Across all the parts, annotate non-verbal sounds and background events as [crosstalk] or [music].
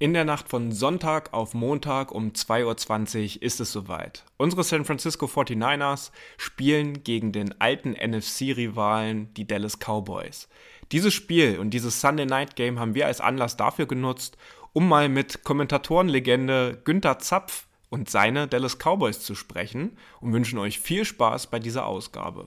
In der Nacht von Sonntag auf Montag um 2.20 Uhr ist es soweit. Unsere San Francisco 49ers spielen gegen den alten NFC-Rivalen, die Dallas Cowboys. Dieses Spiel und dieses Sunday Night Game haben wir als Anlass dafür genutzt, um mal mit Kommentatorenlegende Günther Zapf und seine Dallas Cowboys zu sprechen und wünschen euch viel Spaß bei dieser Ausgabe.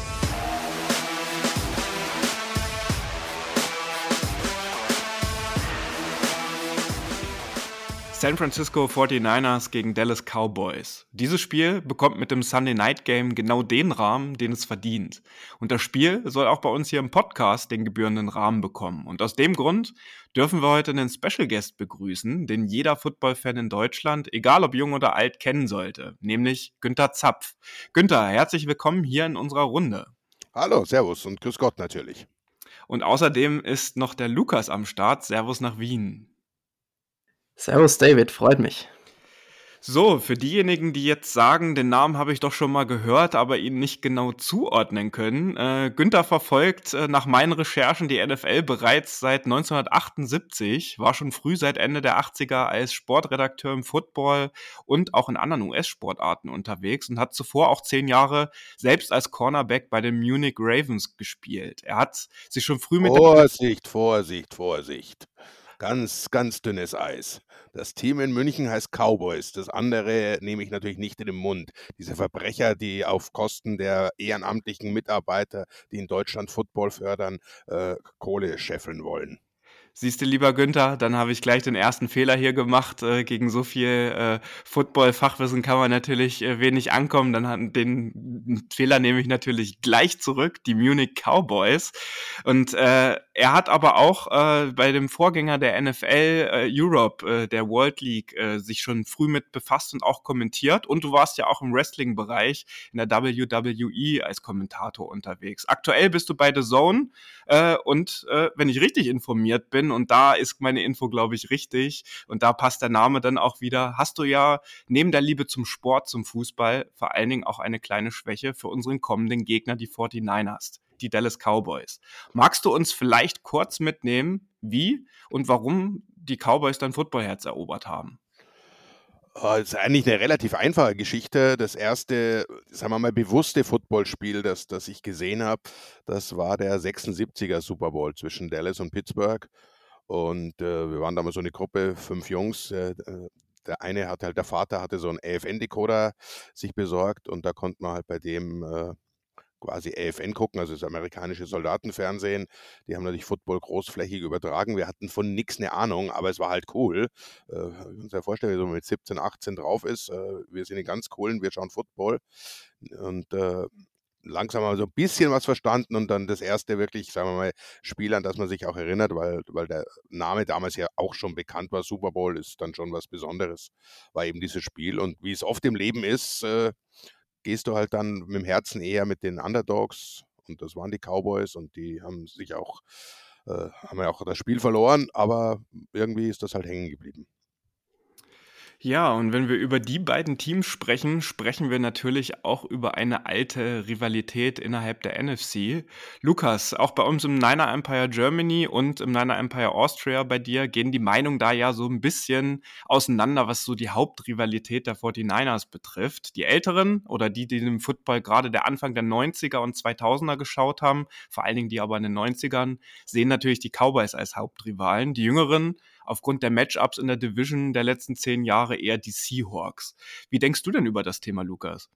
San Francisco 49ers gegen Dallas Cowboys. Dieses Spiel bekommt mit dem Sunday Night Game genau den Rahmen, den es verdient. Und das Spiel soll auch bei uns hier im Podcast den gebührenden Rahmen bekommen. Und aus dem Grund dürfen wir heute einen Special Guest begrüßen, den jeder Football-Fan in Deutschland, egal ob jung oder alt, kennen sollte, nämlich Günther Zapf. Günther, herzlich willkommen hier in unserer Runde. Hallo, Servus und Grüß Gott natürlich. Und außerdem ist noch der Lukas am Start. Servus nach Wien. Servus David, freut mich. So, für diejenigen, die jetzt sagen, den Namen habe ich doch schon mal gehört, aber ihn nicht genau zuordnen können. Äh, Günther verfolgt äh, nach meinen Recherchen die NFL bereits seit 1978, war schon früh seit Ende der 80er als Sportredakteur im Football und auch in anderen US-Sportarten unterwegs und hat zuvor auch zehn Jahre selbst als Cornerback bei den Munich Ravens gespielt. Er hat sich schon früh mit Vorsicht, Vorsicht, Vorsicht. Ganz, ganz dünnes Eis. Das Team in München heißt Cowboys. Das andere nehme ich natürlich nicht in den Mund. Diese Verbrecher, die auf Kosten der ehrenamtlichen Mitarbeiter, die in Deutschland Football fördern, äh, Kohle scheffeln wollen. Siehst du, lieber Günther, dann habe ich gleich den ersten Fehler hier gemacht. Äh, gegen so viel äh, Football-Fachwissen kann man natürlich äh, wenig ankommen. Dann hat den Fehler nehme ich natürlich gleich zurück, die Munich Cowboys. Und äh, er hat aber auch äh, bei dem Vorgänger der NFL äh, Europe, der World League, sich schon früh mit befasst und auch kommentiert. Und du warst ja auch im Wrestling-Bereich in der WWE als Kommentator unterwegs. Aktuell bist du bei The Zone und wenn ich richtig informiert bin, bin und da ist meine Info, glaube ich, richtig und da passt der Name dann auch wieder. Hast du ja neben der Liebe zum Sport, zum Fußball, vor allen Dingen auch eine kleine Schwäche für unseren kommenden Gegner, die 49ers, die Dallas Cowboys. Magst du uns vielleicht kurz mitnehmen, wie und warum die Cowboys dein Footballherz erobert haben? Das äh, ist eigentlich eine relativ einfache Geschichte. Das erste, sagen wir mal, bewusste Footballspiel, das, das ich gesehen habe, das war der 76er Super Bowl zwischen Dallas und Pittsburgh. Und äh, wir waren damals so eine Gruppe, fünf Jungs. Äh, äh der eine hat halt, der Vater hatte so einen AFN-Decoder sich besorgt und da konnte man halt bei dem äh, quasi AFN gucken, also das amerikanische Soldatenfernsehen. Die haben natürlich Football großflächig übertragen. Wir hatten von nichts eine Ahnung, aber es war halt cool. Äh, muss mir vorstellen, wie so mit 17, 18 drauf ist. Äh, wir sind ganz coolen, wir schauen Football. Und äh, langsam mal so ein bisschen was verstanden und dann das erste wirklich, sagen wir mal, Spiel, an das man sich auch erinnert, weil, weil der Name damals ja auch schon bekannt war. Super Bowl ist dann schon was Besonderes, war eben dieses Spiel. Und wie es oft im Leben ist, äh, gehst du halt dann mit dem Herzen eher mit den Underdogs und das waren die Cowboys und die haben sich auch, äh, haben ja auch das Spiel verloren, aber irgendwie ist das halt hängen geblieben. Ja, und wenn wir über die beiden Teams sprechen, sprechen wir natürlich auch über eine alte Rivalität innerhalb der NFC. Lukas, auch bei uns im Niner Empire Germany und im Niner Empire Austria bei dir gehen die Meinungen da ja so ein bisschen auseinander, was so die Hauptrivalität der 49ers betrifft. Die Älteren oder die, die im Football gerade der Anfang der 90er und 2000er geschaut haben, vor allen Dingen die aber in den 90ern, sehen natürlich die Cowboys als Hauptrivalen. Die Jüngeren aufgrund der Matchups in der Division der letzten zehn Jahre eher die Seahawks. Wie denkst du denn über das Thema, Lukas?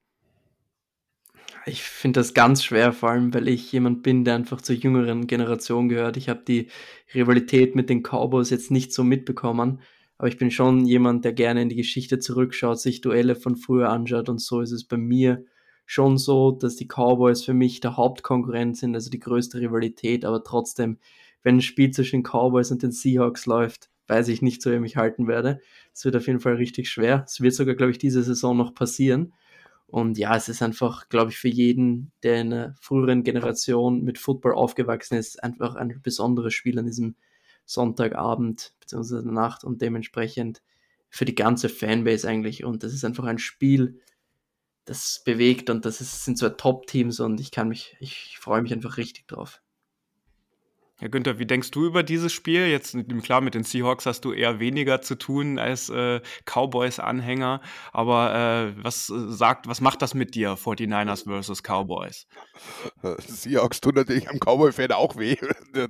Ich finde das ganz schwer, vor allem weil ich jemand bin, der einfach zur jüngeren Generation gehört. Ich habe die Rivalität mit den Cowboys jetzt nicht so mitbekommen, aber ich bin schon jemand, der gerne in die Geschichte zurückschaut, sich Duelle von früher anschaut und so ist es bei mir schon so, dass die Cowboys für mich der Hauptkonkurrent sind, also die größte Rivalität, aber trotzdem, wenn ein Spiel zwischen den Cowboys und den Seahawks läuft, weiß ich nicht, so wie ich halten werde. Es wird auf jeden Fall richtig schwer. Es wird sogar, glaube ich, diese Saison noch passieren. Und ja, es ist einfach, glaube ich, für jeden, der in einer früheren Generation mit Football aufgewachsen ist, einfach ein besonderes Spiel an diesem Sonntagabend bzw. Nacht und dementsprechend für die ganze Fanbase eigentlich. Und das ist einfach ein Spiel, das bewegt und das ist, sind so Top-Teams und ich kann mich, ich freue mich einfach richtig drauf. Ja, Günther, wie denkst du über dieses Spiel? Jetzt klar, mit den Seahawks hast du eher weniger zu tun als äh, Cowboys-Anhänger, aber äh, was äh, sagt, was macht das mit dir, 49ers versus Cowboys? [laughs] Seahawks tun natürlich am Cowboy-Fan auch weh. [laughs]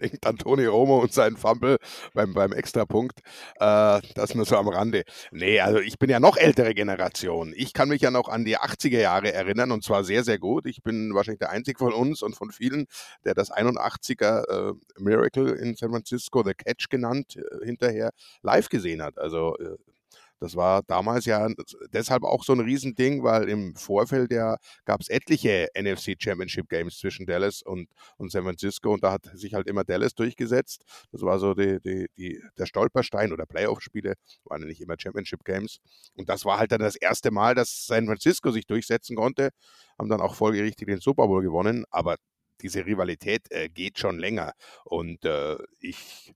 Denkt an Tony Romo und seinen Fumble beim, beim Extrapunkt. Äh, das nur so am Rande. Nee, also ich bin ja noch ältere Generation. Ich kann mich ja noch an die 80er Jahre erinnern und zwar sehr, sehr gut. Ich bin wahrscheinlich der einzige von uns und von vielen, der das 81er äh, Miracle in San Francisco, The Catch genannt, äh, hinterher live gesehen hat. Also äh, das war damals ja deshalb auch so ein Riesending, weil im Vorfeld ja gab es etliche NFC Championship Games zwischen Dallas und, und San Francisco und da hat sich halt immer Dallas durchgesetzt. Das war so die, die, die, der Stolperstein oder Playoff-Spiele, waren ja nicht immer Championship Games. Und das war halt dann das erste Mal, dass San Francisco sich durchsetzen konnte, haben dann auch folgerichtig den Super Bowl gewonnen, aber diese Rivalität äh, geht schon länger. Und äh, ich,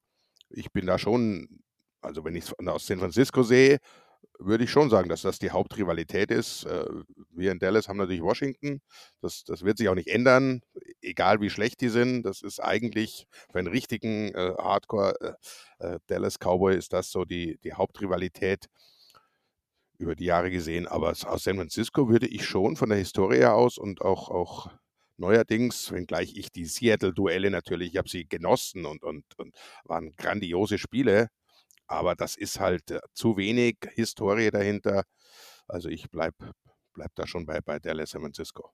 ich bin da schon, also wenn ich es aus San Francisco sehe, würde ich schon sagen, dass das die Hauptrivalität ist. Äh, wir in Dallas haben natürlich Washington. Das, das wird sich auch nicht ändern, egal wie schlecht die sind. Das ist eigentlich für einen richtigen äh, Hardcore äh, äh Dallas Cowboy ist das so die, die Hauptrivalität über die Jahre gesehen. Aber aus San Francisco würde ich schon von der Historie aus und auch, auch Neuerdings, wenngleich ich die Seattle-Duelle natürlich, ich habe sie genossen und, und, und waren grandiose Spiele, aber das ist halt äh, zu wenig Historie dahinter. Also ich bleibe bleib da schon bei, bei Dallas San Francisco.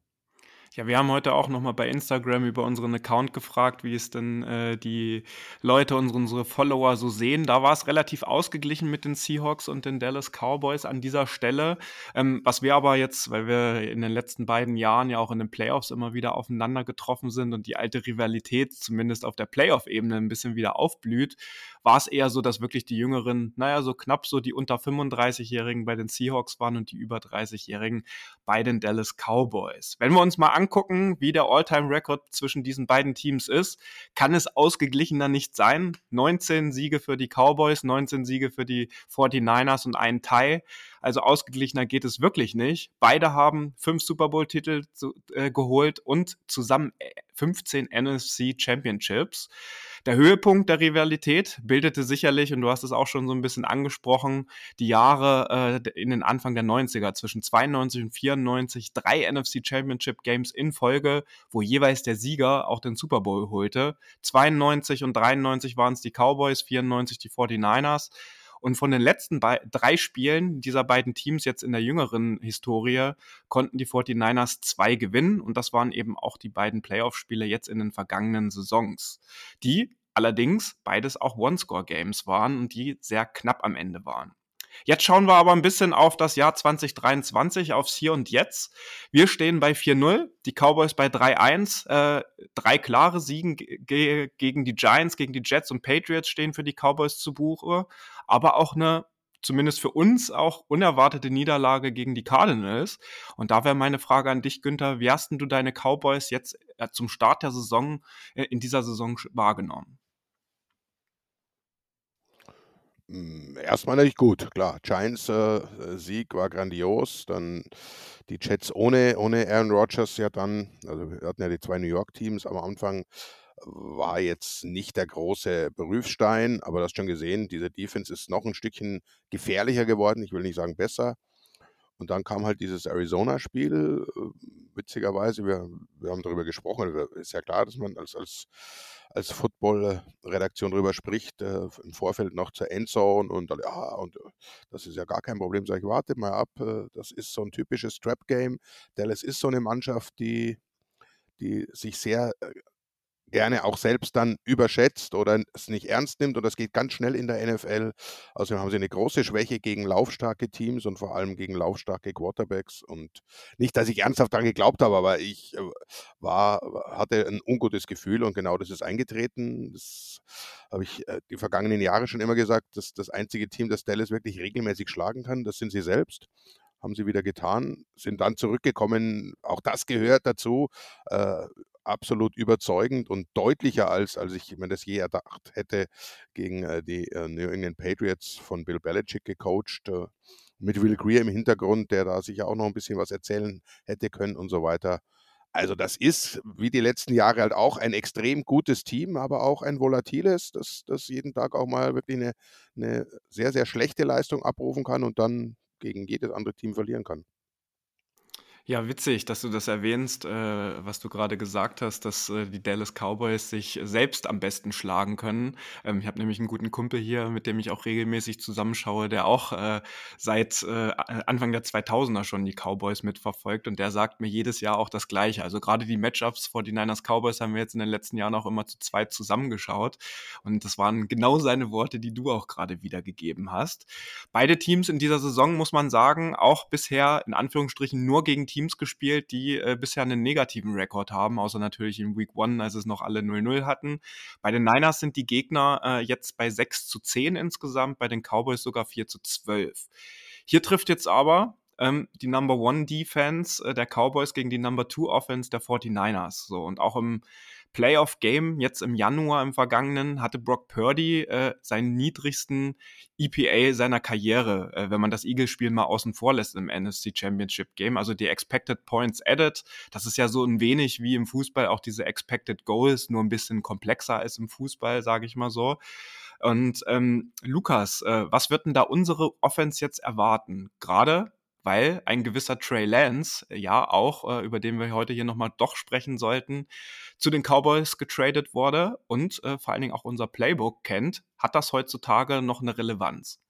Ja, wir haben heute auch nochmal bei Instagram über unseren Account gefragt, wie es denn äh, die Leute, unsere, unsere Follower so sehen. Da war es relativ ausgeglichen mit den Seahawks und den Dallas Cowboys an dieser Stelle. Ähm, was wir aber jetzt, weil wir in den letzten beiden Jahren ja auch in den Playoffs immer wieder aufeinander getroffen sind und die alte Rivalität zumindest auf der Playoff-Ebene ein bisschen wieder aufblüht, war es eher so, dass wirklich die Jüngeren, naja, so knapp so die unter 35-Jährigen bei den Seahawks waren und die über 30-Jährigen bei den Dallas Cowboys. Wenn wir uns mal angucken, wie der All-Time-Record zwischen diesen beiden Teams ist, kann es ausgeglichener nicht sein. 19 Siege für die Cowboys, 19 Siege für die 49ers und ein Tie. Also ausgeglichener geht es wirklich nicht. Beide haben fünf Super Bowl-Titel äh, geholt und zusammen 15 äh, NFC Championships. Der Höhepunkt der Rivalität bildete sicherlich, und du hast es auch schon so ein bisschen angesprochen, die Jahre äh, in den Anfang der 90er, zwischen 92 und 94, drei NFC Championship Games in Folge, wo jeweils der Sieger auch den Super Bowl holte. 92 und 93 waren es die Cowboys, 94 die 49ers. Und von den letzten drei Spielen dieser beiden Teams jetzt in der jüngeren Historie konnten die 49ers zwei gewinnen. Und das waren eben auch die beiden Playoff-Spiele jetzt in den vergangenen Saisons, die allerdings beides auch One-Score-Games waren und die sehr knapp am Ende waren. Jetzt schauen wir aber ein bisschen auf das Jahr 2023, aufs Hier und Jetzt. Wir stehen bei 4-0, die Cowboys bei 3-1. Äh, drei klare Siegen gegen die Giants, gegen die Jets und Patriots stehen für die Cowboys zu Buche, aber auch eine zumindest für uns auch unerwartete Niederlage gegen die Cardinals. Und da wäre meine Frage an dich, Günther, wie hast du deine Cowboys jetzt äh, zum Start der Saison äh, in dieser Saison wahrgenommen? Hm, erstmal natürlich gut, klar. Giants äh, Sieg war grandios. Dann die Jets ohne, ohne Aaron Rodgers ja dann, also wir hatten ja die zwei New York Teams am Anfang, war jetzt nicht der große Berufsstein, aber du hast schon gesehen, diese Defense ist noch ein Stückchen gefährlicher geworden. Ich will nicht sagen besser. Und dann kam halt dieses Arizona-Spiel. Äh, witzigerweise, wir, wir haben darüber gesprochen. Ist ja klar, dass man als, als, als Football-Redaktion darüber spricht, äh, im Vorfeld noch zur Endzone und ja, und äh, das ist ja gar kein Problem. Sag ich, wartet mal ab, äh, das ist so ein typisches Trap-Game. Dallas ist so eine Mannschaft, die, die sich sehr gerne auch selbst dann überschätzt oder es nicht ernst nimmt. Und das geht ganz schnell in der NFL. Also haben sie eine große Schwäche gegen laufstarke Teams und vor allem gegen laufstarke Quarterbacks. Und nicht, dass ich ernsthaft daran geglaubt habe, aber ich äh, war, hatte ein ungutes Gefühl und genau das ist eingetreten. Das habe ich äh, die vergangenen Jahre schon immer gesagt, dass das einzige Team, das Dallas wirklich regelmäßig schlagen kann, das sind sie selbst haben sie wieder getan, sind dann zurückgekommen. Auch das gehört dazu. Äh, absolut überzeugend und deutlicher als, als ich mir das je erdacht hätte, gegen äh, die äh, New England Patriots von Bill Belichick gecoacht. Äh, mit Will Greer im Hintergrund, der da sicher auch noch ein bisschen was erzählen hätte können und so weiter. Also das ist, wie die letzten Jahre halt auch, ein extrem gutes Team, aber auch ein volatiles, das, das jeden Tag auch mal wirklich eine, eine sehr, sehr schlechte Leistung abrufen kann und dann gegen jedes andere Team verlieren kann. Ja, witzig, dass du das erwähnst, äh, was du gerade gesagt hast, dass äh, die Dallas Cowboys sich selbst am besten schlagen können. Ähm, ich habe nämlich einen guten Kumpel hier, mit dem ich auch regelmäßig zusammenschaue, der auch äh, seit äh, Anfang der 2000er schon die Cowboys mitverfolgt und der sagt mir jedes Jahr auch das Gleiche. Also gerade die Matchups vor die Niners Cowboys haben wir jetzt in den letzten Jahren auch immer zu zweit zusammengeschaut und das waren genau seine Worte, die du auch gerade wiedergegeben hast. Beide Teams in dieser Saison, muss man sagen, auch bisher in Anführungsstrichen nur gegen Teams gespielt, die äh, bisher einen negativen Rekord haben, außer natürlich in Week One, als es noch alle 0-0 hatten. Bei den Niners sind die Gegner äh, jetzt bei 6 zu 10 insgesamt, bei den Cowboys sogar 4 zu 12. Hier trifft jetzt aber ähm, die Number One Defense äh, der Cowboys gegen die Number Two Offense der 49ers. So, und auch im Playoff-Game jetzt im Januar im vergangenen hatte Brock Purdy äh, seinen niedrigsten EPA seiner Karriere, äh, wenn man das Eagles-Spiel mal außen vor lässt im NFC Championship Game. Also die Expected Points Added, das ist ja so ein wenig wie im Fußball auch diese Expected Goals, nur ein bisschen komplexer als im Fußball, sage ich mal so. Und ähm, Lukas, äh, was wird denn da unsere Offense jetzt erwarten? Gerade weil ein gewisser Trey Lance, äh, ja auch, äh, über den wir heute hier nochmal doch sprechen sollten, zu den Cowboys getradet wurde und äh, vor allen Dingen auch unser Playbook kennt, hat das heutzutage noch eine Relevanz?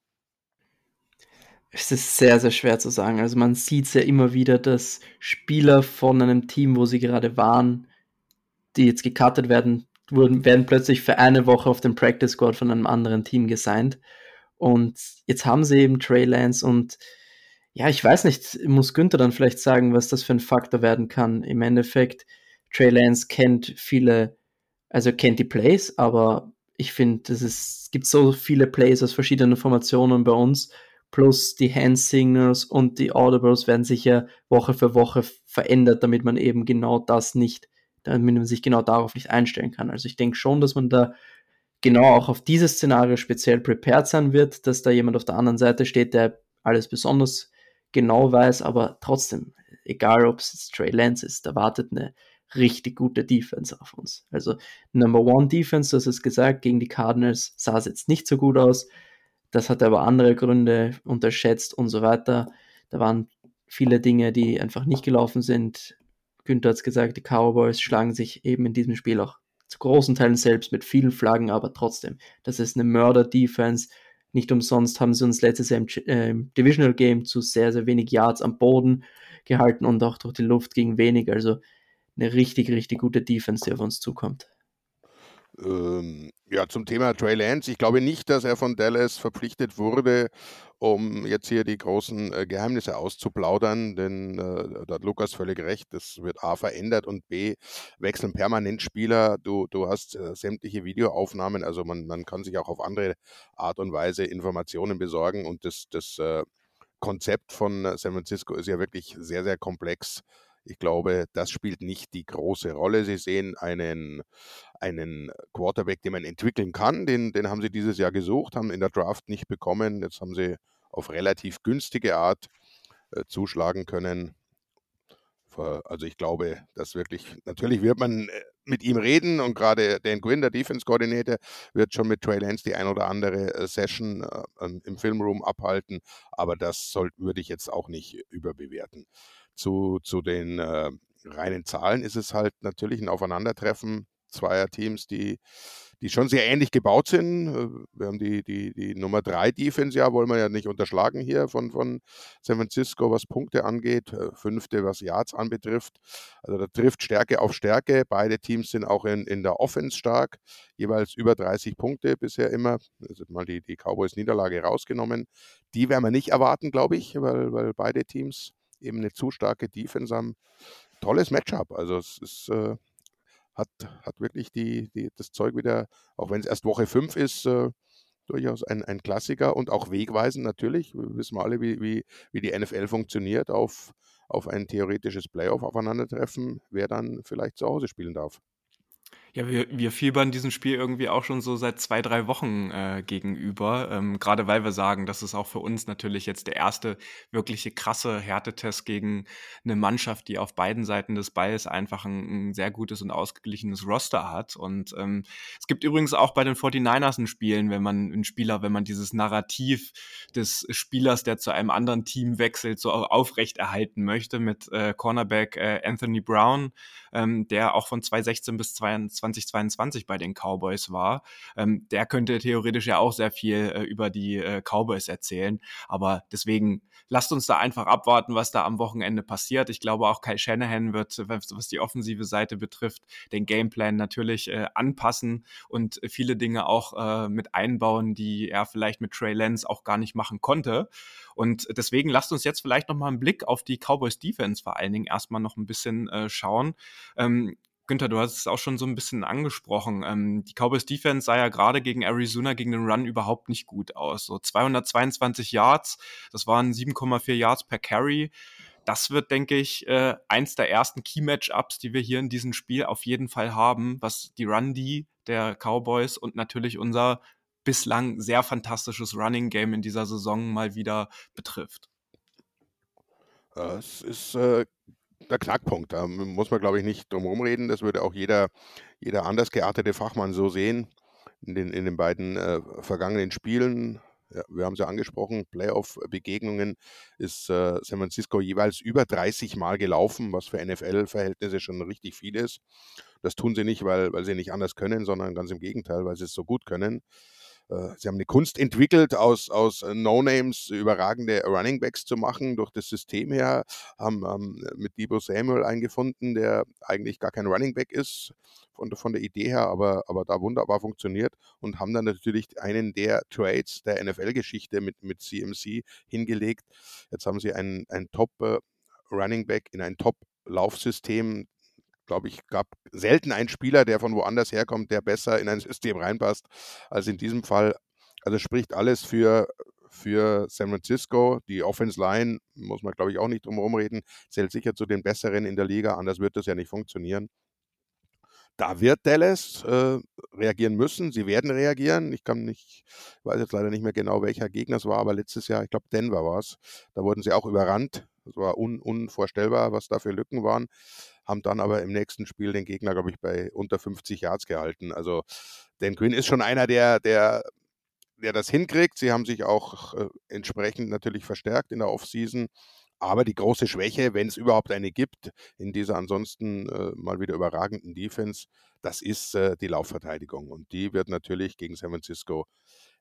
Es ist sehr, sehr schwer zu sagen. Also man sieht es ja immer wieder, dass Spieler von einem Team, wo sie gerade waren, die jetzt gecuttet werden, wurden, werden plötzlich für eine Woche auf den Practice Squad von einem anderen Team gesigned. Und jetzt haben sie eben Trey Lance und ja, ich weiß nicht, muss Günther dann vielleicht sagen, was das für ein Faktor werden kann. Im Endeffekt, Trey Lance kennt viele, also kennt die Plays, aber ich finde, es gibt so viele Plays aus verschiedenen Formationen bei uns, plus die Hand Signals und die Audibles werden sich ja Woche für Woche verändert, damit man eben genau das nicht, damit man sich genau darauf nicht einstellen kann. Also ich denke schon, dass man da genau auch auf dieses Szenario speziell prepared sein wird, dass da jemand auf der anderen Seite steht, der alles besonders genau weiß, aber trotzdem, egal ob es Trey Lance ist, da wartet eine richtig gute Defense auf uns. Also Number One Defense, hast es gesagt, gegen die Cardinals sah es jetzt nicht so gut aus. Das hat aber andere Gründe unterschätzt und so weiter. Da waren viele Dinge, die einfach nicht gelaufen sind. Günther hat es gesagt, die Cowboys schlagen sich eben in diesem Spiel auch zu großen Teilen selbst mit vielen Flaggen, aber trotzdem, das ist eine Mörder-Defense. Nicht umsonst haben sie uns letztes Jahr im, äh, Divisional Game zu sehr, sehr wenig Yards am Boden gehalten und auch durch die Luft ging wenig. Also eine richtig, richtig gute Defense, die auf uns zukommt. Ähm, ja, zum Thema Trey Lance. Ich glaube nicht, dass er von Dallas verpflichtet wurde, um jetzt hier die großen äh, Geheimnisse auszuplaudern, denn äh, da hat Lukas völlig recht. Das wird A verändert und B wechseln permanent Spieler. Du, du hast äh, sämtliche Videoaufnahmen, also man, man kann sich auch auf andere Art und Weise Informationen besorgen und das, das äh, Konzept von San Francisco ist ja wirklich sehr, sehr komplex. Ich glaube, das spielt nicht die große Rolle. Sie sehen einen, einen Quarterback, den man entwickeln kann. Den, den haben sie dieses Jahr gesucht, haben in der Draft nicht bekommen. Jetzt haben sie auf relativ günstige Art äh, zuschlagen können. Also ich glaube, dass wirklich, natürlich wird man äh, mit ihm reden und gerade Dan Quinn, der Defense Coordinator, wird schon mit Trey Lance die ein oder andere äh, Session äh, im Filmroom abhalten, aber das soll, würde ich jetzt auch nicht überbewerten zu, zu den äh, reinen Zahlen ist es halt natürlich ein Aufeinandertreffen zweier Teams, die, die schon sehr ähnlich gebaut sind. Äh, wir haben die, die, die Nummer 3 Defense, ja, wollen wir ja nicht unterschlagen hier von, von San Francisco, was Punkte angeht, äh, fünfte, was Yards anbetrifft. Also da trifft Stärke auf Stärke. Beide Teams sind auch in, in der Offense stark, jeweils über 30 Punkte bisher immer. Also mal die, die Cowboys-Niederlage rausgenommen. Die werden wir nicht erwarten, glaube ich, weil, weil beide Teams eben eine zu starke Defense haben. Tolles Matchup. Also es ist, äh, hat, hat wirklich die, die, das Zeug wieder, auch wenn es erst Woche 5 ist, äh, durchaus ein, ein Klassiker und auch wegweisend natürlich. Wir wissen alle, wie, wie, wie die NFL funktioniert auf auf ein theoretisches Playoff aufeinandertreffen, wer dann vielleicht zu Hause spielen darf. Ja, wir, wir fiebern diesem Spiel irgendwie auch schon so seit zwei, drei Wochen äh, gegenüber. Ähm, Gerade weil wir sagen, das ist auch für uns natürlich jetzt der erste wirkliche krasse Härtetest gegen eine Mannschaft, die auf beiden Seiten des Balls einfach ein, ein sehr gutes und ausgeglichenes Roster hat. Und ähm, es gibt übrigens auch bei den 49ers ein Spielen, wenn man ein Spieler, wenn man dieses Narrativ des Spielers, der zu einem anderen Team wechselt, so aufrechterhalten möchte mit äh, Cornerback äh, Anthony Brown, ähm, der auch von 2016 bis 2022 2022 bei den Cowboys war. Ähm, der könnte theoretisch ja auch sehr viel äh, über die äh, Cowboys erzählen. Aber deswegen lasst uns da einfach abwarten, was da am Wochenende passiert. Ich glaube auch Kyle Shanahan wird, was die offensive Seite betrifft, den Gameplan natürlich äh, anpassen und viele Dinge auch äh, mit einbauen, die er vielleicht mit Trey Lance auch gar nicht machen konnte. Und deswegen lasst uns jetzt vielleicht noch mal einen Blick auf die Cowboys Defense vor allen Dingen erstmal noch ein bisschen äh, schauen. Ähm, Günther, du hast es auch schon so ein bisschen angesprochen. Ähm, die Cowboys Defense sah ja gerade gegen Arizona gegen den Run überhaupt nicht gut aus. So 222 Yards, das waren 7,4 Yards per Carry. Das wird, denke ich, äh, eins der ersten Key-Matchups, die wir hier in diesem Spiel auf jeden Fall haben, was die Run-D der Cowboys und natürlich unser bislang sehr fantastisches Running-Game in dieser Saison mal wieder betrifft. Es ist äh, der Knackpunkt. Da muss man, glaube ich, nicht drum herum reden. Das würde auch jeder, jeder anders geartete Fachmann so sehen. In den, in den beiden äh, vergangenen Spielen, ja, wir haben es ja angesprochen, Playoff-Begegnungen ist äh, San Francisco jeweils über 30 Mal gelaufen, was für NFL-Verhältnisse schon richtig viel ist. Das tun sie nicht, weil, weil sie nicht anders können, sondern ganz im Gegenteil, weil sie es so gut können. Äh, sie haben eine Kunst entwickelt, aus, aus äh, No-Names überragende Running Backs zu machen, durch das System her, haben, haben mit Debo Samuel eingefunden, der eigentlich gar kein Running Back ist, von, von der Idee her, aber, aber da wunderbar funktioniert und haben dann natürlich einen der Trades der NFL-Geschichte mit, mit CMC hingelegt. Jetzt haben sie einen, einen Top- äh, in ein Top-Laufsystem, glaube ich, gab selten einen Spieler, der von woanders herkommt, der besser in ein System reinpasst als in diesem Fall. Also spricht alles für, für San Francisco. Die Offense Line, muss man glaube ich auch nicht drum reden, zählt sicher zu den besseren in der Liga, anders wird das ja nicht funktionieren. Da wird Dallas äh, reagieren müssen. Sie werden reagieren. Ich kann nicht, weiß jetzt leider nicht mehr genau, welcher Gegner es war, aber letztes Jahr, ich glaube, Denver war es. Da wurden sie auch überrannt. Das war un, unvorstellbar, was da für Lücken waren haben dann aber im nächsten Spiel den Gegner, glaube ich, bei unter 50 Yards gehalten. Also Dan Quinn ist schon einer, der, der, der das hinkriegt. Sie haben sich auch äh, entsprechend natürlich verstärkt in der Offseason. Aber die große Schwäche, wenn es überhaupt eine gibt, in dieser ansonsten äh, mal wieder überragenden Defense, das ist äh, die Laufverteidigung. Und die wird natürlich gegen San Francisco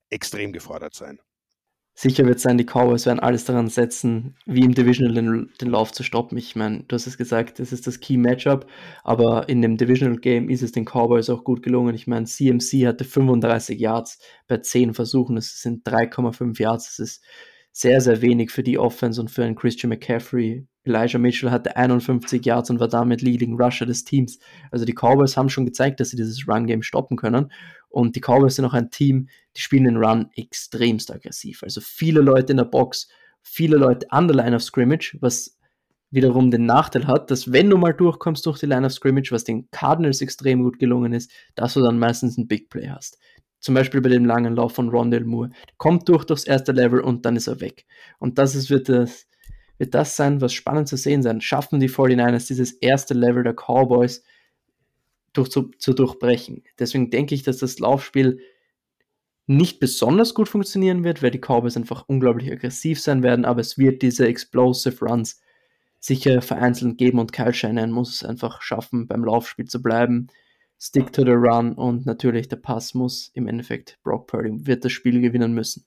extrem gefordert sein. Sicher wird sein, die Cowboys werden alles daran setzen, wie im Divisional den, den Lauf zu stoppen. Ich meine, du hast es gesagt, das ist das Key Matchup, aber in dem Divisional Game ist es den Cowboys auch gut gelungen. Ich meine, CMC hatte 35 Yards bei 10 Versuchen, das sind 3,5 Yards, das ist sehr, sehr wenig für die Offense und für einen Christian McCaffrey. Elijah Mitchell hatte 51 Yards und war damit Leading Rusher des Teams. Also die Cowboys haben schon gezeigt, dass sie dieses Run-Game stoppen können. Und die Cowboys sind auch ein Team, die spielen den Run extremst aggressiv. Also viele Leute in der Box, viele Leute an der Line of Scrimmage, was wiederum den Nachteil hat, dass wenn du mal durchkommst durch die Line of Scrimmage, was den Cardinals extrem gut gelungen ist, dass du dann meistens einen Big Play hast. Zum Beispiel bei dem langen Lauf von Rondell Moore. Kommt durch durchs erste Level und dann ist er weg. Und das ist, wird, das, wird das sein, was spannend zu sehen sein. Schaffen die 49ers dieses erste Level der Cowboys durch, zu, zu durchbrechen. Deswegen denke ich, dass das Laufspiel nicht besonders gut funktionieren wird, weil die Cowboys einfach unglaublich aggressiv sein werden, aber es wird diese Explosive Runs sicher vereinzelt geben und Kyle Shanahan muss es einfach schaffen, beim Laufspiel zu bleiben, Stick to the Run und natürlich der Pass muss im Endeffekt Brock Purdy wird das Spiel gewinnen müssen.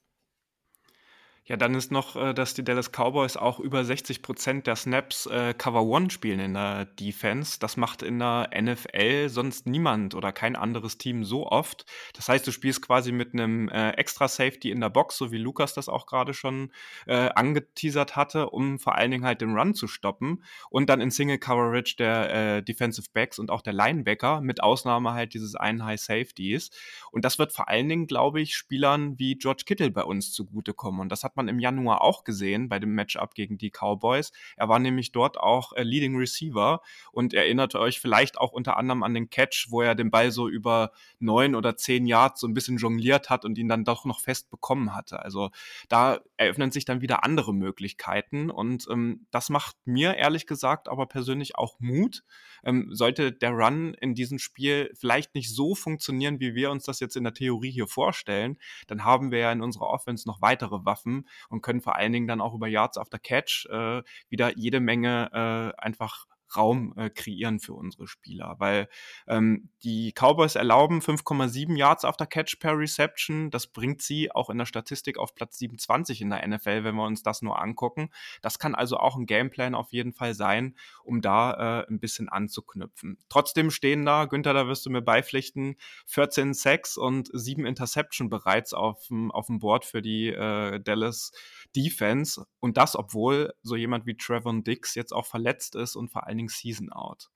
Ja, dann ist noch, äh, dass die Dallas Cowboys auch über 60 Prozent der Snaps äh, Cover One spielen in der Defense. Das macht in der NFL sonst niemand oder kein anderes Team so oft. Das heißt, du spielst quasi mit einem äh, extra Safety in der Box, so wie Lukas das auch gerade schon äh, angeteasert hatte, um vor allen Dingen halt den Run zu stoppen und dann in Single Coverage der äh, Defensive Backs und auch der Linebacker mit Ausnahme halt dieses einen High Safeties. Und das wird vor allen Dingen, glaube ich, Spielern wie George Kittle bei uns zugutekommen. Und das hat man im Januar auch gesehen bei dem Matchup gegen die Cowboys. Er war nämlich dort auch äh, Leading Receiver und erinnert euch vielleicht auch unter anderem an den Catch, wo er den Ball so über neun oder zehn Yards so ein bisschen jongliert hat und ihn dann doch noch fest bekommen hatte. Also da eröffnen sich dann wieder andere Möglichkeiten und ähm, das macht mir ehrlich gesagt aber persönlich auch Mut. Ähm, sollte der Run in diesem Spiel vielleicht nicht so funktionieren, wie wir uns das jetzt in der Theorie hier vorstellen, dann haben wir ja in unserer Offense noch weitere Waffen und können vor allen Dingen dann auch über Yards after Catch äh, wieder jede Menge äh, einfach Raum äh, kreieren für unsere Spieler, weil ähm, die Cowboys erlauben 5,7 Yards after Catch per Reception. Das bringt sie auch in der Statistik auf Platz 27 in der NFL, wenn wir uns das nur angucken. Das kann also auch ein Gameplan auf jeden Fall sein, um da äh, ein bisschen anzuknüpfen. Trotzdem stehen da, Günther, da wirst du mir beipflichten, 14 Sacks und 7 Interception bereits auf dem Board für die äh, Dallas Defense und das, obwohl so jemand wie Trevor Dix jetzt auch verletzt ist und vor allen Dingen Season out.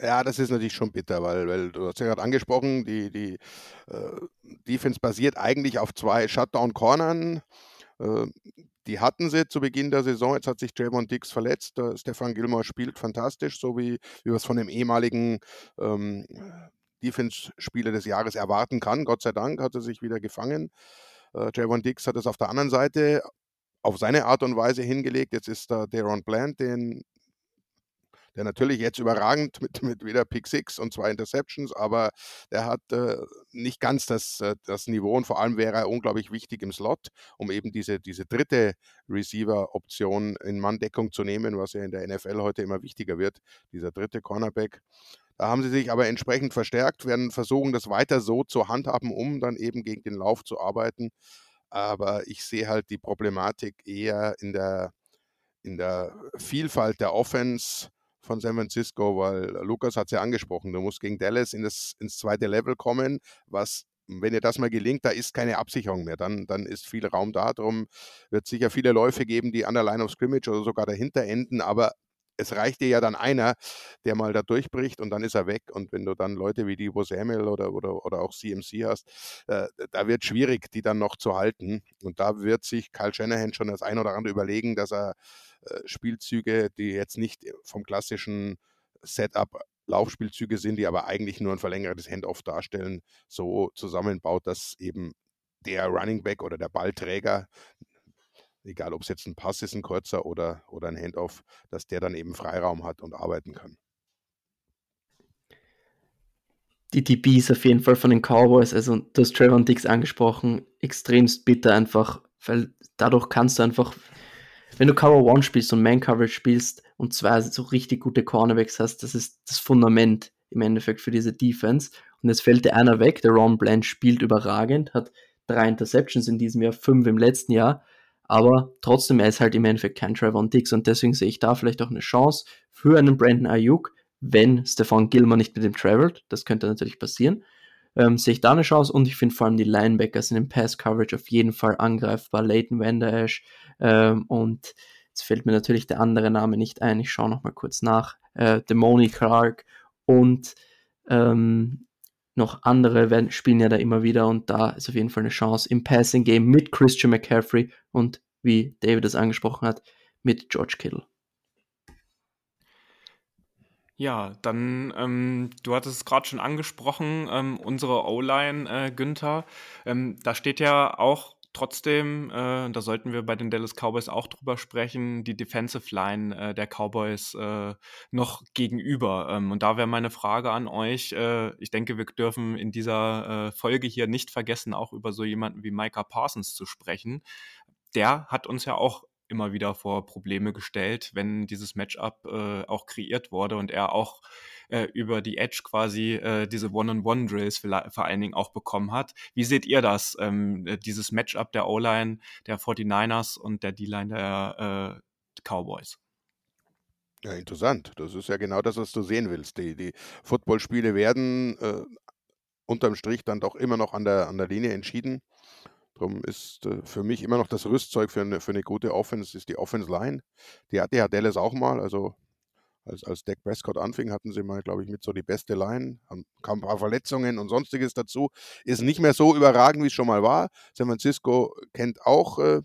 Ja, das ist natürlich schon bitter, weil, weil du hast ja gerade angesprochen, die, die äh, Defense basiert eigentlich auf zwei Shutdown-Cornern. Äh, die hatten sie zu Beginn der Saison. Jetzt hat sich Javon Dix verletzt. Äh, Stefan Gilmore spielt fantastisch, so wie, wie wir es von dem ehemaligen ähm, Defense-Spieler des Jahres erwarten kann. Gott sei Dank hat er sich wieder gefangen. Äh, Javon Dix hat es auf der anderen Seite auf seine Art und Weise hingelegt. Jetzt ist da Daron Bland, den, der natürlich jetzt überragend [laughs] mit, mit wieder Pick 6 und zwei Interceptions, aber der hat äh, nicht ganz das, äh, das Niveau und vor allem wäre er unglaublich wichtig im Slot, um eben diese, diese dritte Receiver-Option in Manndeckung zu nehmen, was ja in der NFL heute immer wichtiger wird, dieser dritte Cornerback. Da haben sie sich aber entsprechend verstärkt, werden versuchen, das weiter so zu handhaben, um dann eben gegen den Lauf zu arbeiten. Aber ich sehe halt die Problematik eher in der, in der Vielfalt der Offense von San Francisco, weil Lukas hat es ja angesprochen, du musst gegen Dallas in das, ins zweite Level kommen, was wenn dir das mal gelingt, da ist keine Absicherung mehr. Dann, dann ist viel Raum da. Darum wird es sicher viele Läufe geben, die an der Line of Scrimmage oder sogar dahinter enden. Aber es reicht dir ja dann einer, der mal da durchbricht und dann ist er weg. Und wenn du dann Leute wie Debo Samuel oder, oder, oder auch CMC hast, äh, da wird schwierig, die dann noch zu halten. Und da wird sich Kyle Shanahan schon das ein oder andere überlegen, dass er äh, Spielzüge, die jetzt nicht vom klassischen Setup Laufspielzüge sind, die aber eigentlich nur ein verlängertes Handoff darstellen, so zusammenbaut, dass eben der Running Back oder der Ballträger egal ob es jetzt ein Pass ist, ein kurzer oder, oder ein Handoff, dass der dann eben Freiraum hat und arbeiten kann. Die DBs auf jeden Fall von den Cowboys, also du hast Trevor Dix angesprochen, extremst bitter einfach, weil dadurch kannst du einfach, wenn du Cover One spielst und Man Coverage spielst und zwei so richtig gute Cornerbacks hast, das ist das Fundament im Endeffekt für diese Defense. Und jetzt fällt der einer weg, der Ron Bland spielt überragend, hat drei Interceptions in diesem Jahr, fünf im letzten Jahr. Aber trotzdem, er ist halt im Endeffekt kein Trevor Dix und deswegen sehe ich da vielleicht auch eine Chance für einen Brandon Ayuk, wenn Stefan Gilmer nicht mit ihm travelt. Das könnte natürlich passieren. Ähm, sehe ich da eine Chance und ich finde vor allem die Linebackers in dem Pass-Coverage auf jeden Fall angreifbar. Leighton Vander Esch ähm, und jetzt fällt mir natürlich der andere Name nicht ein. Ich schaue nochmal kurz nach. Äh, Demoni Clark und ähm, noch andere werden, spielen ja da immer wieder und da ist auf jeden Fall eine Chance im Passing Game mit Christian McCaffrey und wie David es angesprochen hat, mit George Kittle. Ja, dann, ähm, du hattest es gerade schon angesprochen, ähm, unsere O-Line, äh, Günther. Ähm, da steht ja auch Trotzdem, äh, da sollten wir bei den Dallas Cowboys auch drüber sprechen, die Defensive Line äh, der Cowboys äh, noch gegenüber. Ähm, und da wäre meine Frage an euch. Äh, ich denke, wir dürfen in dieser äh, Folge hier nicht vergessen, auch über so jemanden wie Micah Parsons zu sprechen. Der hat uns ja auch immer wieder vor Probleme gestellt, wenn dieses Matchup äh, auch kreiert wurde und er auch äh, über die Edge quasi äh, diese One-on-One-Drills vor allen Dingen auch bekommen hat. Wie seht ihr das, ähm, äh, dieses Matchup der O-Line der 49ers und der D-Line der äh, Cowboys? Ja, interessant. Das ist ja genau das, was du sehen willst. Die, die Footballspiele werden äh, unterm Strich dann doch immer noch an der, an der Linie entschieden. Darum ist äh, für mich immer noch das Rüstzeug für eine, für eine gute Offense ist die Offense Line. Die hatte ja Dallas auch mal. Also als, als Dak Prescott anfing, hatten sie mal, glaube ich, mit so die beste Line. Haben, kamen ein paar Verletzungen und sonstiges dazu. Ist nicht mehr so überragend, wie es schon mal war. San Francisco kennt auch äh,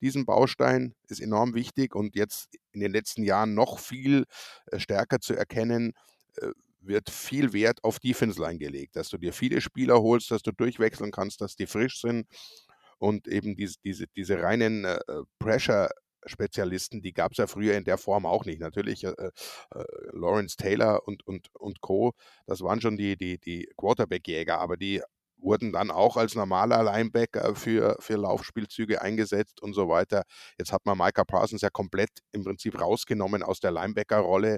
diesen Baustein ist enorm wichtig und jetzt in den letzten Jahren noch viel äh, stärker zu erkennen, äh, wird viel Wert auf Defense Line gelegt, dass du dir viele Spieler holst, dass du durchwechseln kannst, dass die frisch sind und eben diese, diese, diese reinen äh, Pressure Spezialisten, die gab es ja früher in der Form auch nicht. Natürlich äh, äh, Lawrence Taylor und, und, und Co., das waren schon die, die, die Quarterback-Jäger, aber die wurden dann auch als normaler Linebacker für, für Laufspielzüge eingesetzt und so weiter. Jetzt hat man Micah Parsons ja komplett im Prinzip rausgenommen aus der Linebacker-Rolle,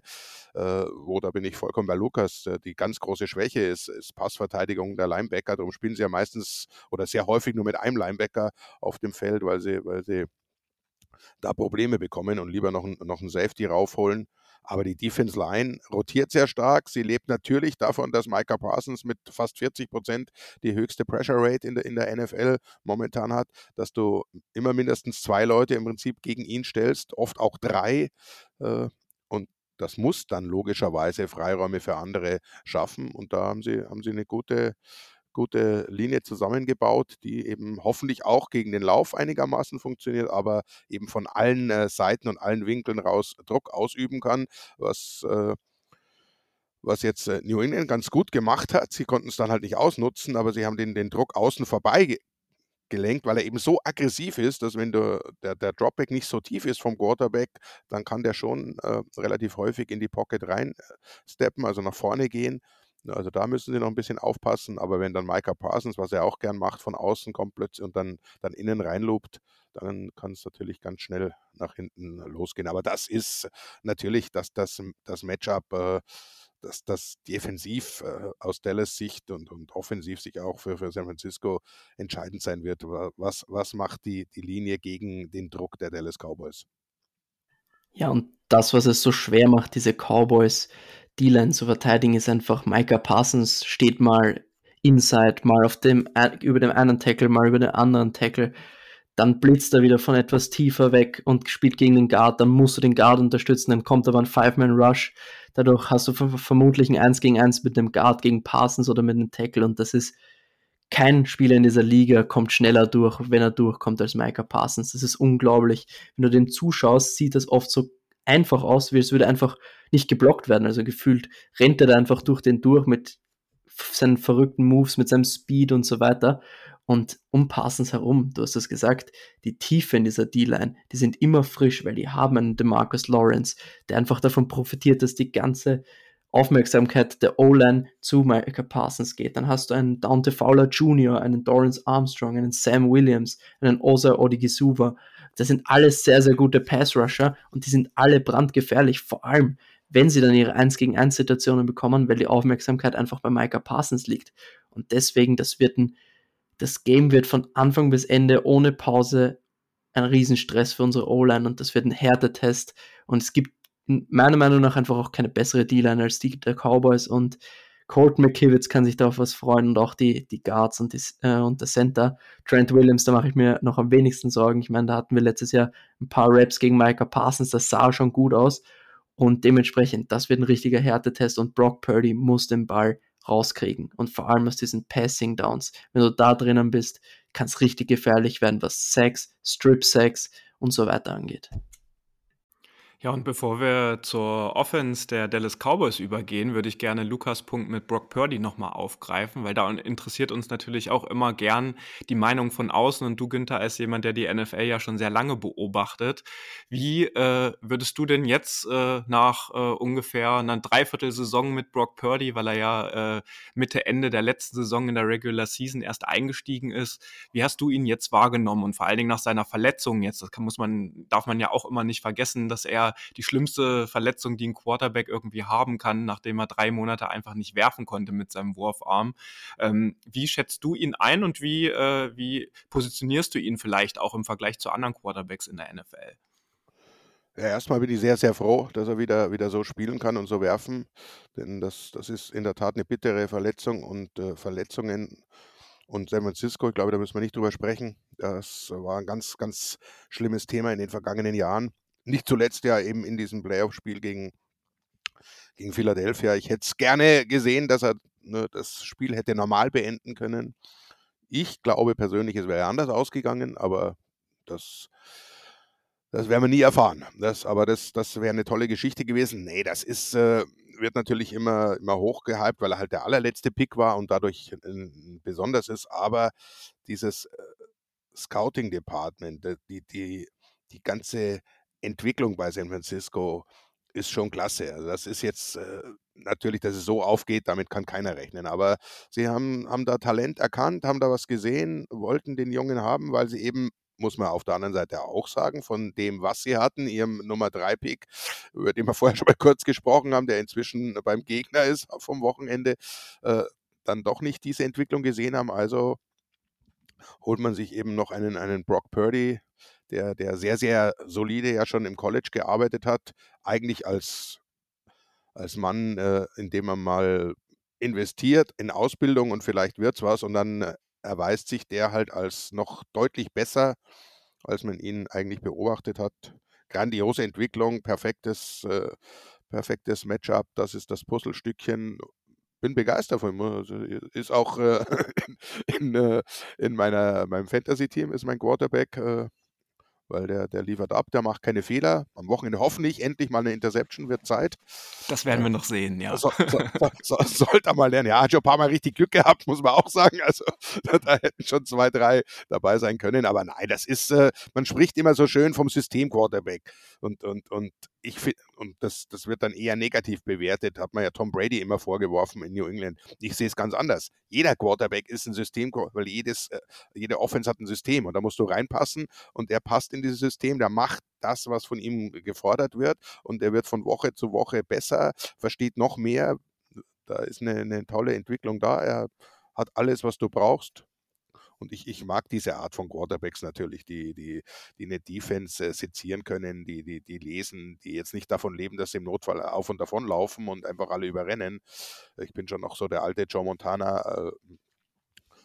äh, wo da bin ich vollkommen bei Lukas. Äh, die ganz große Schwäche ist, ist Passverteidigung der Linebacker. Darum spielen sie ja meistens oder sehr häufig nur mit einem Linebacker auf dem Feld, weil sie, weil sie da Probleme bekommen und lieber noch, noch einen Safety raufholen. Aber die Defense Line rotiert sehr stark. Sie lebt natürlich davon, dass Micah Parsons mit fast 40 Prozent die höchste Pressure Rate in der, in der NFL momentan hat, dass du immer mindestens zwei Leute im Prinzip gegen ihn stellst, oft auch drei. Äh, und das muss dann logischerweise Freiräume für andere schaffen. Und da haben sie, haben sie eine gute, gute Linie zusammengebaut, die eben hoffentlich auch gegen den Lauf einigermaßen funktioniert, aber eben von allen äh, Seiten und allen Winkeln raus Druck ausüben kann, was äh, was jetzt äh, New England ganz gut gemacht hat. Sie konnten es dann halt nicht ausnutzen, aber sie haben den, den Druck außen vorbei gelenkt, weil er eben so aggressiv ist, dass wenn du, der, der Dropback nicht so tief ist vom Quarterback, dann kann der schon äh, relativ häufig in die Pocket reinsteppen, also nach vorne gehen. Ne, also da müssen sie noch ein bisschen aufpassen, aber wenn dann Micah Parsons, was er auch gern macht, von außen kommt plötzlich und dann, dann innen reinlobt, dann kann es natürlich ganz schnell nach hinten losgehen. Aber das ist natürlich das, das, das Matchup, äh, das defensiv äh, aus Dallas Sicht und, und offensiv sich auch für, für San Francisco entscheidend sein wird. Was, was macht die, die Linie gegen den Druck der Dallas Cowboys? Ja, und das, was es so schwer macht, diese Cowboys, D-Line zu verteidigen, ist einfach Micah Parsons steht mal inside, mal auf dem, über dem einen Tackle, mal über den anderen Tackle. Dann blitzt er wieder von etwas tiefer weg und spielt gegen den Guard. Dann musst du den Guard unterstützen. Dann kommt aber ein Five-Man-Rush. Dadurch hast du vermutlich ein 1 gegen 1 mit dem Guard gegen Parsons oder mit dem Tackle. Und das ist kein Spieler in dieser Liga kommt schneller durch, wenn er durchkommt als Micah Parsons. Das ist unglaublich. Wenn du dem zuschaust, sieht das oft so einfach aus, wie es würde einfach nicht geblockt werden. Also gefühlt rennt er da einfach durch den durch mit seinen verrückten Moves, mit seinem Speed und so weiter. Und um Parsons herum, du hast es gesagt, die Tiefe in dieser D-Line, die sind immer frisch, weil die haben einen DeMarcus Lawrence, der einfach davon profitiert, dass die ganze Aufmerksamkeit der O-Line zu Micah Parsons geht. Dann hast du einen Dante Fowler Jr., einen Dorrance Armstrong, einen Sam Williams, einen Osa Odigisuva. Das sind alles sehr, sehr gute Pass-Rusher und die sind alle brandgefährlich, vor allem wenn sie dann ihre 1 gegen 1 Situationen bekommen, weil die Aufmerksamkeit einfach bei Micah Parsons liegt. Und deswegen, das wird ein, das Game wird von Anfang bis Ende ohne Pause ein Riesenstress für unsere O-Line und das wird ein Härtetest. Und es gibt meiner Meinung nach einfach auch keine bessere D-Line als die der Cowboys und Colt McKivitz kann sich darauf was freuen und auch die, die Guards und, die, äh, und der Center. Trent Williams, da mache ich mir noch am wenigsten Sorgen. Ich meine, da hatten wir letztes Jahr ein paar Raps gegen Micah Parsons, das sah schon gut aus. Und dementsprechend, das wird ein richtiger Härtetest und Brock Purdy muss den Ball rauskriegen. Und vor allem aus diesen Passing Downs. Wenn du da drinnen bist, kann es richtig gefährlich werden, was Sex, Strip Sex und so weiter angeht. Ja, und bevor wir zur Offense der Dallas Cowboys übergehen, würde ich gerne Lukas Punkt mit Brock Purdy nochmal aufgreifen, weil da interessiert uns natürlich auch immer gern die Meinung von außen und du, Günther, als jemand, der die NFL ja schon sehr lange beobachtet. Wie äh, würdest du denn jetzt äh, nach äh, ungefähr einer Dreiviertelsaison mit Brock Purdy, weil er ja äh, Mitte, Ende der letzten Saison in der Regular Season erst eingestiegen ist, wie hast du ihn jetzt wahrgenommen und vor allen Dingen nach seiner Verletzung jetzt? Das kann, muss man, darf man ja auch immer nicht vergessen, dass er die schlimmste Verletzung, die ein Quarterback irgendwie haben kann, nachdem er drei Monate einfach nicht werfen konnte mit seinem Wurfarm. Ähm, wie schätzt du ihn ein und wie, äh, wie positionierst du ihn vielleicht auch im Vergleich zu anderen Quarterbacks in der NFL? Ja, erstmal bin ich sehr, sehr froh, dass er wieder, wieder so spielen kann und so werfen. Denn das, das ist in der Tat eine bittere Verletzung und äh, Verletzungen und San Francisco, ich glaube, da müssen wir nicht drüber sprechen. Das war ein ganz, ganz schlimmes Thema in den vergangenen Jahren. Nicht zuletzt ja eben in diesem Playoff-Spiel gegen, gegen Philadelphia. Ich hätte es gerne gesehen, dass er ne, das Spiel hätte normal beenden können. Ich glaube persönlich, es wäre anders ausgegangen, aber das das werden wir nie erfahren. Das, aber das, das wäre eine tolle Geschichte gewesen. Nee, das ist, äh, wird natürlich immer, immer hochgehypt, weil er halt der allerletzte Pick war und dadurch äh, besonders ist. Aber dieses äh, Scouting Department, die, die, die ganze Entwicklung bei San Francisco ist schon klasse. Also das ist jetzt äh, natürlich, dass es so aufgeht, damit kann keiner rechnen. Aber sie haben, haben da Talent erkannt, haben da was gesehen, wollten den Jungen haben, weil sie eben muss man auf der anderen Seite auch sagen, von dem, was sie hatten, ihrem Nummer 3-Pick, über den wir [laughs] vorher schon mal kurz gesprochen haben, der inzwischen beim Gegner ist [laughs] vom Wochenende, äh, dann doch nicht diese Entwicklung gesehen haben. Also holt man sich eben noch einen, einen Brock Purdy, der, der sehr, sehr solide ja schon im College gearbeitet hat, eigentlich als, als Mann, äh, in dem man mal investiert in Ausbildung und vielleicht wird es was und dann äh, erweist sich der halt als noch deutlich besser, als man ihn eigentlich beobachtet hat. Grandiose Entwicklung, perfektes, äh, perfektes Matchup, das ist das Puzzlestückchen bin begeistert von ihm. Also, ist auch äh, in, [laughs] in, äh, in meiner, meinem Fantasy-Team ist mein Quarterback, äh, weil der, der liefert ab, der macht keine Fehler. Am Wochenende hoffentlich endlich mal eine Interception, wird Zeit. Das werden wir noch sehen, ja. So, so, so, [laughs] sollte er mal lernen. Ja, hat schon ein paar Mal richtig Glück gehabt, muss man auch sagen. Also [laughs] da hätten schon zwei, drei dabei sein können. Aber nein, das ist, äh, man spricht immer so schön vom System Quarterback. Und, und, und ich finde, und das, das wird dann eher negativ bewertet, hat man ja Tom Brady immer vorgeworfen in New England. Ich sehe es ganz anders. Jeder Quarterback ist ein System, weil jedes, äh, jede Offense hat ein System und da musst du reinpassen und er passt in dieses System, der macht das, was von ihm gefordert wird und er wird von Woche zu Woche besser, versteht noch mehr. Da ist eine, eine tolle Entwicklung da. Er hat alles, was du brauchst. Und ich, ich mag diese Art von Quarterbacks natürlich, die, die, die eine Defense äh, sezieren können, die, die, die lesen, die jetzt nicht davon leben, dass sie im Notfall auf und davon laufen und einfach alle überrennen. Ich bin schon noch so der alte Joe Montana äh,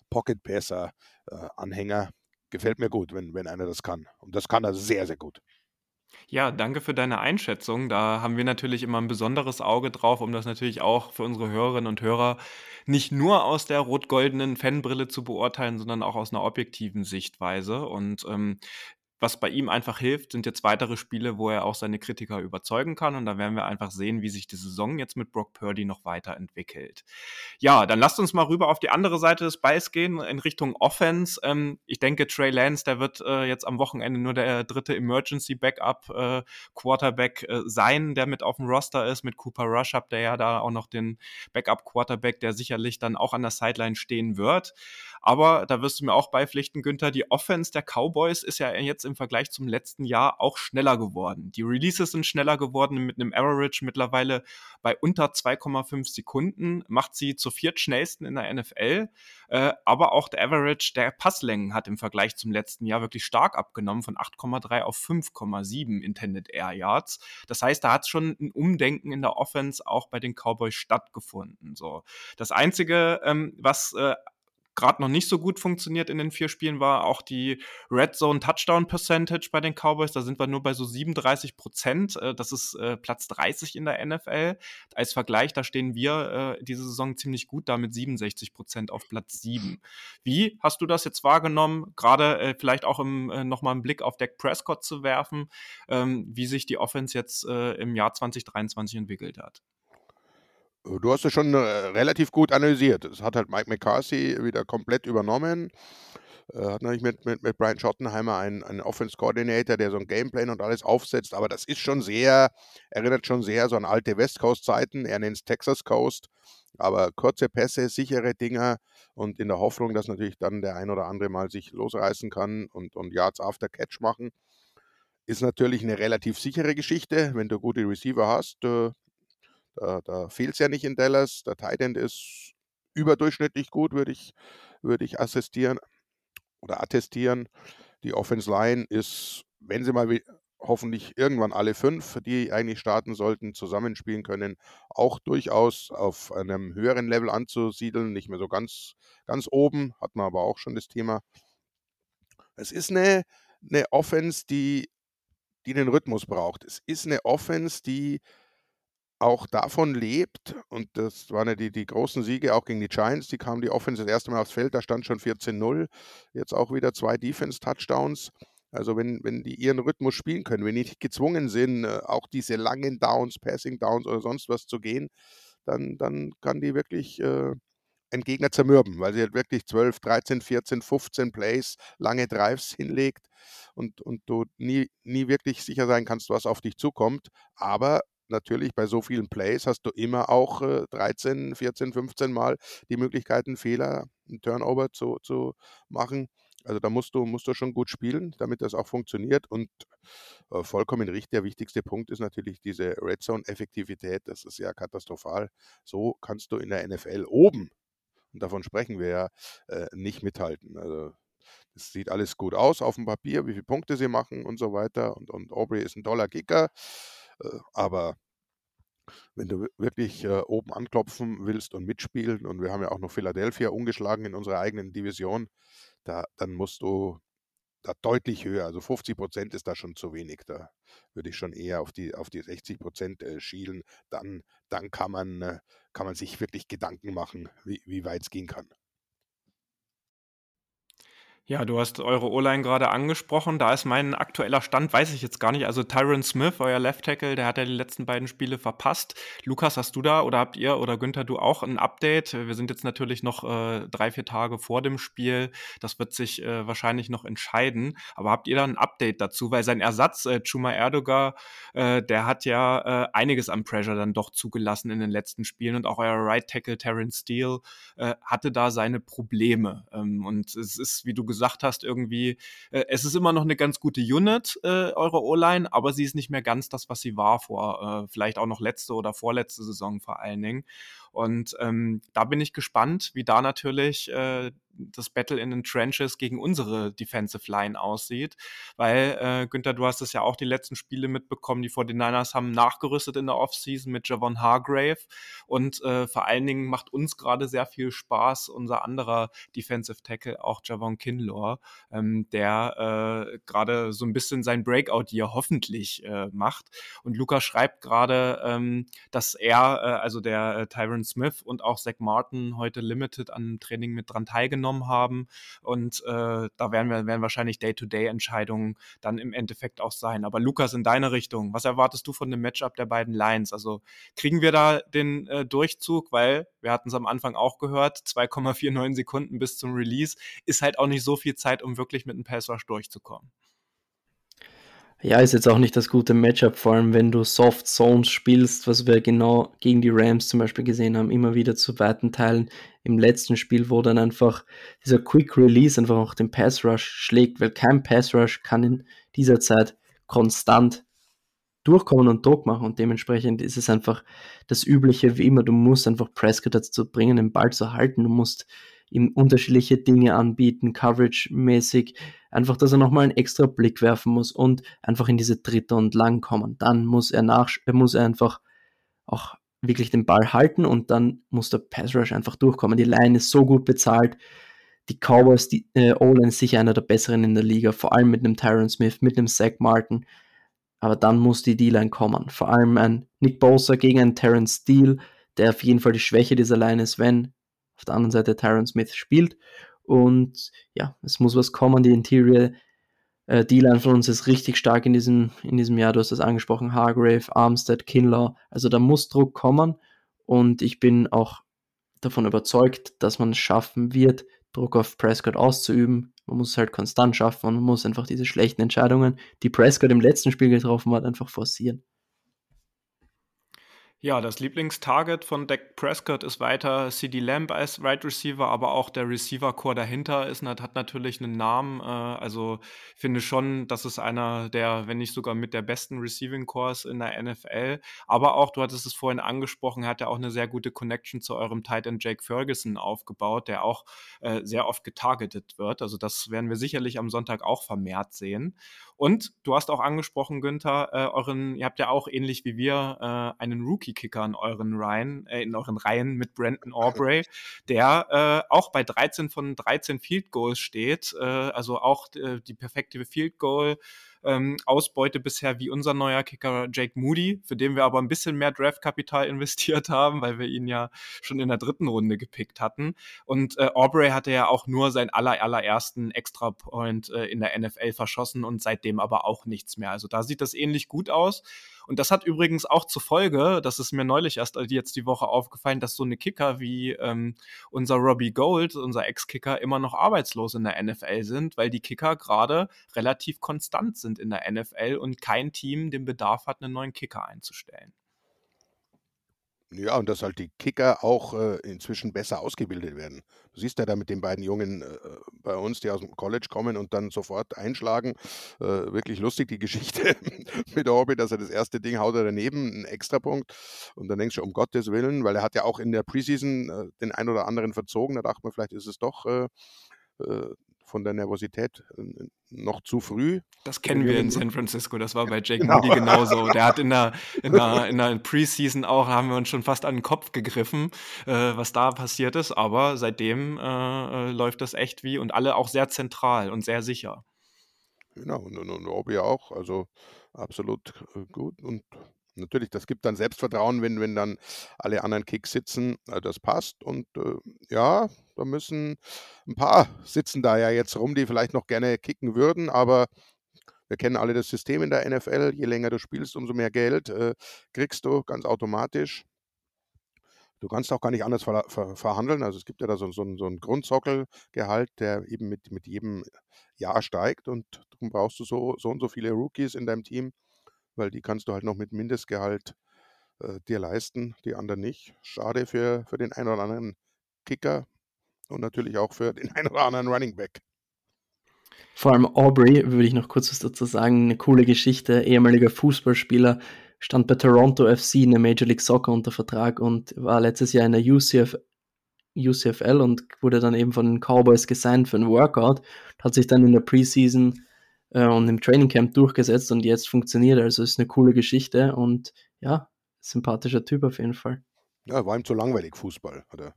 Pocket Passer äh, Anhänger. Gefällt mir gut, wenn, wenn einer das kann. Und das kann er sehr, sehr gut. Ja, danke für deine Einschätzung. Da haben wir natürlich immer ein besonderes Auge drauf, um das natürlich auch für unsere Hörerinnen und Hörer nicht nur aus der rot-goldenen Fanbrille zu beurteilen, sondern auch aus einer objektiven Sichtweise. Und ähm, was bei ihm einfach hilft, sind jetzt weitere Spiele, wo er auch seine Kritiker überzeugen kann. Und da werden wir einfach sehen, wie sich die Saison jetzt mit Brock Purdy noch weiterentwickelt. Ja, dann lasst uns mal rüber auf die andere Seite des Balls gehen, in Richtung Offense. Ähm, ich denke, Trey Lance, der wird äh, jetzt am Wochenende nur der dritte Emergency Backup äh, Quarterback äh, sein, der mit auf dem Roster ist. Mit Cooper Rush habt ihr ja da auch noch den Backup Quarterback, der sicherlich dann auch an der Sideline stehen wird. Aber da wirst du mir auch beipflichten, Günther, die Offense der Cowboys ist ja jetzt im Vergleich zum letzten Jahr auch schneller geworden. Die Releases sind schneller geworden mit einem Average mittlerweile bei unter 2,5 Sekunden, macht sie zur viertschnellsten in der NFL. Äh, aber auch der Average der Passlängen hat im Vergleich zum letzten Jahr wirklich stark abgenommen von 8,3 auf 5,7 Intended Air Yards. Das heißt, da hat schon ein Umdenken in der Offense auch bei den Cowboys stattgefunden. So. Das Einzige, ähm, was äh, gerade noch nicht so gut funktioniert in den vier Spielen, war auch die Red Zone Touchdown Percentage bei den Cowboys. Da sind wir nur bei so 37 Prozent. Äh, das ist äh, Platz 30 in der NFL. Als Vergleich, da stehen wir äh, diese Saison ziemlich gut da mit 67 Prozent auf Platz 7. Wie hast du das jetzt wahrgenommen? Gerade vielleicht auch im, nochmal einen Blick auf Dak Prescott zu werfen, ähm, wie sich die Offense jetzt im Jahr 2023 entwickelt hat. Du hast es schon äh, relativ gut analysiert. Es hat halt Mike McCarthy wieder komplett übernommen. Äh, hat natürlich mit, mit, mit Brian Schottenheimer einen, einen Offense Coordinator, der so ein Gameplan und alles aufsetzt. Aber das ist schon sehr, erinnert schon sehr so an alte West Coast Zeiten. Er nennt es Texas Coast. Aber kurze Pässe, sichere Dinger und in der Hoffnung, dass natürlich dann der ein oder andere mal sich losreißen kann und, und Yards after Catch machen. Ist natürlich eine relativ sichere Geschichte, wenn du gute Receiver hast. Da, da fehlt es ja nicht in Dallas. Der Tight End ist überdurchschnittlich gut, würde ich, würd ich assistieren oder attestieren. Die Offense Line ist, wenn sie mal hoffentlich irgendwann alle fünf, die eigentlich starten sollten, zusammenspielen können, auch durchaus auf einem höheren Level anzusiedeln, nicht mehr so ganz, ganz oben, hat man aber auch schon das Thema. Es ist eine, eine Offense, die, die den Rhythmus braucht. Es ist eine Offense, die auch davon lebt, und das waren ja die, die großen Siege auch gegen die Giants, die kamen die Offense das erste Mal aufs Feld, da stand schon 14-0, jetzt auch wieder zwei Defense-Touchdowns. Also wenn, wenn die ihren Rhythmus spielen können, wenn die nicht gezwungen sind, äh, auch diese langen Downs, Passing Downs oder sonst was zu gehen, dann, dann kann die wirklich äh, einen Gegner zermürben, weil sie halt wirklich 12, 13, 14, 15 Plays, lange Drives hinlegt und, und du nie, nie wirklich sicher sein kannst, was auf dich zukommt. Aber natürlich bei so vielen Plays hast du immer auch äh, 13, 14, 15 Mal die Möglichkeit, einen Fehler, einen Turnover zu, zu machen. Also da musst du, musst du schon gut spielen, damit das auch funktioniert. Und äh, vollkommen richtig, der wichtigste Punkt ist natürlich diese Red Zone-Effektivität. Das ist ja katastrophal. So kannst du in der NFL oben und davon sprechen wir ja äh, nicht mithalten. Also es sieht alles gut aus auf dem Papier, wie viele Punkte sie machen und so weiter. Und, und Aubrey ist ein toller Kicker. Aber wenn du wirklich äh, oben anklopfen willst und mitspielen, und wir haben ja auch noch Philadelphia ungeschlagen in unserer eigenen Division, da, dann musst du da deutlich höher. Also 50 Prozent ist da schon zu wenig. Da würde ich schon eher auf die, auf die 60 Prozent äh, schielen. Dann, dann kann, man, äh, kann man sich wirklich Gedanken machen, wie, wie weit es gehen kann. Ja, du hast eure O-Line gerade angesprochen. Da ist mein aktueller Stand, weiß ich jetzt gar nicht. Also Tyron Smith, euer Left Tackle, der hat ja die letzten beiden Spiele verpasst. Lukas, hast du da oder habt ihr oder Günther, du auch ein Update? Wir sind jetzt natürlich noch äh, drei, vier Tage vor dem Spiel. Das wird sich äh, wahrscheinlich noch entscheiden. Aber habt ihr da ein Update dazu? Weil sein Ersatz, äh, Chuma Erdogan, äh, der hat ja äh, einiges an Pressure dann doch zugelassen in den letzten Spielen. Und auch euer Right Tackle, Terrence Steele, äh, hatte da seine Probleme. Ähm, und es ist, wie du gesagt hast, irgendwie, äh, es ist immer noch eine ganz gute Unit, äh, eure O-Line, aber sie ist nicht mehr ganz das, was sie war vor, äh, vielleicht auch noch letzte oder vorletzte Saison vor allen Dingen. Und ähm, da bin ich gespannt, wie da natürlich äh, das Battle in den Trenches gegen unsere Defensive Line aussieht. Weil, äh, Günther, du hast es ja auch die letzten Spiele mitbekommen, die 49ers haben nachgerüstet in der Offseason mit Javon Hargrave. Und äh, vor allen Dingen macht uns gerade sehr viel Spaß, unser anderer Defensive Tackle, auch Javon Kinlaw, ähm, der äh, gerade so ein bisschen sein Breakout hier hoffentlich äh, macht. Und Lukas schreibt gerade, ähm, dass er, äh, also der äh, Tyron Smith und auch Zach Martin heute limited an Training mit dran teilgenommen genommen haben. Und äh, da werden wir werden wahrscheinlich Day-to-Day-Entscheidungen dann im Endeffekt auch sein. Aber Lukas, in deine Richtung, was erwartest du von dem Matchup der beiden Lines? Also kriegen wir da den äh, Durchzug, weil wir hatten es am Anfang auch gehört, 2,49 Sekunden bis zum Release ist halt auch nicht so viel Zeit, um wirklich mit einem Pass durchzukommen. Ja, ist jetzt auch nicht das gute Matchup, vor allem wenn du Soft Zones spielst, was wir genau gegen die Rams zum Beispiel gesehen haben, immer wieder zu weiten Teilen im letzten Spiel, wo dann einfach dieser Quick Release einfach auch den Pass Rush schlägt, weil kein Pass Rush kann in dieser Zeit konstant durchkommen und Druck machen und dementsprechend ist es einfach das Übliche wie immer, du musst einfach Prescott dazu bringen, den Ball zu halten, du musst ihm unterschiedliche Dinge anbieten, Coverage-mäßig, einfach, dass er nochmal einen extra Blick werfen muss und einfach in diese Dritte und Lang kommen. Dann muss er nach, muss er einfach auch wirklich den Ball halten und dann muss der Pass Rush einfach durchkommen. Die Line ist so gut bezahlt. Die Cowboys, die äh, O-Line ist sicher einer der besseren in der Liga, vor allem mit einem Tyron Smith, mit einem Zach Martin. Aber dann muss die D-Line kommen. Vor allem ein Nick Bosa gegen einen Terrence Steele, der auf jeden Fall die Schwäche dieser Line ist, wenn auf der anderen Seite Tyron Smith spielt. Und ja, es muss was kommen. Die Interior äh, D-Line von uns ist richtig stark in diesem, in diesem Jahr. Du hast das angesprochen, Hargrave, Armstead, Kinlaw. Also da muss Druck kommen. Und ich bin auch davon überzeugt, dass man es schaffen wird, Druck auf Prescott auszuüben. Man muss es halt konstant schaffen und man muss einfach diese schlechten Entscheidungen, die Prescott im letzten Spiel getroffen hat, einfach forcieren. Ja, das Lieblingstarget von Dak Prescott ist weiter CD Lamb als Right Receiver, aber auch der Receiver-Core dahinter ist, hat natürlich einen Namen. Äh, also finde schon, das ist einer der, wenn nicht sogar mit der besten Receiving-Cores in der NFL. Aber auch, du hattest es vorhin angesprochen, hat er auch eine sehr gute Connection zu eurem Tight End Jake Ferguson aufgebaut, der auch äh, sehr oft getargetet wird. Also das werden wir sicherlich am Sonntag auch vermehrt sehen. Und du hast auch angesprochen, Günther, äh, euren, ihr habt ja auch ähnlich wie wir äh, einen Rookie-Kicker in euren Reihen, äh, in euren Reihen mit Brandon Aubrey, der äh, auch bei 13 von 13 Field Goals steht, äh, also auch äh, die perfekte Field Goal ähm, Ausbeute bisher wie unser neuer Kicker Jake Moody, für den wir aber ein bisschen mehr Draftkapital [laughs] investiert haben, weil wir ihn ja schon in der dritten Runde gepickt hatten. Und äh, Aubrey hatte ja auch nur seinen aller, allerersten Extra-Point äh, in der NFL verschossen und seitdem aber auch nichts mehr. Also da sieht das ähnlich gut aus. Und das hat übrigens auch zur Folge, das ist mir neulich erst jetzt die Woche aufgefallen, dass so eine Kicker wie ähm, unser Robbie Gold, unser Ex-Kicker, immer noch arbeitslos in der NFL sind, weil die Kicker gerade relativ konstant sind in der NFL und kein Team den Bedarf hat, einen neuen Kicker einzustellen. Ja, und dass halt die Kicker auch äh, inzwischen besser ausgebildet werden. Du siehst ja da mit den beiden Jungen äh, bei uns, die aus dem College kommen und dann sofort einschlagen. Äh, wirklich lustig die [laughs] Geschichte mit Orbi, dass er das erste Ding haut er daneben, einen Extrapunkt. Und dann denkst du, um Gottes Willen, weil er hat ja auch in der Preseason äh, den ein oder anderen verzogen. Da dachte man, vielleicht ist es doch äh, äh, von der Nervosität äh, noch zu früh. Das kennen wir in San Francisco, das war bei Jake genau. Moody genauso. Der hat in der, [laughs] in der, in der Preseason auch, haben wir uns schon fast an den Kopf gegriffen, äh, was da passiert ist, aber seitdem äh, äh läuft das echt wie und alle auch sehr zentral und sehr sicher. Genau, und, und, und Obi auch, also absolut äh, gut und natürlich, das gibt dann Selbstvertrauen, wenn, wenn dann alle anderen Kicks sitzen, das passt. Und äh, ja, da müssen ein paar sitzen da ja jetzt rum, die vielleicht noch gerne kicken würden, aber wir kennen alle das System in der NFL. Je länger du spielst, umso mehr Geld äh, kriegst du ganz automatisch. Du kannst auch gar nicht anders ver ver verhandeln. Also es gibt ja da so, so, so einen Grundsockelgehalt, der eben mit, mit jedem Jahr steigt und darum brauchst du so, so und so viele Rookies in deinem Team, weil die kannst du halt noch mit Mindestgehalt äh, dir leisten, die anderen nicht. Schade für, für den einen oder anderen Kicker und natürlich auch für den [laughs] einen oder anderen Running Back. Vor allem Aubrey, würde ich noch kurz was dazu sagen, eine coole Geschichte, ehemaliger Fußballspieler, stand bei Toronto FC in der Major League Soccer unter Vertrag und war letztes Jahr in der UCF, UCFL und wurde dann eben von den Cowboys gesigned für ein Workout, hat sich dann in der Preseason äh, und im Training Camp durchgesetzt und jetzt funktioniert. Also ist eine coole Geschichte und ja, sympathischer Typ auf jeden Fall. Ja, war ihm zu langweilig Fußball, hat er,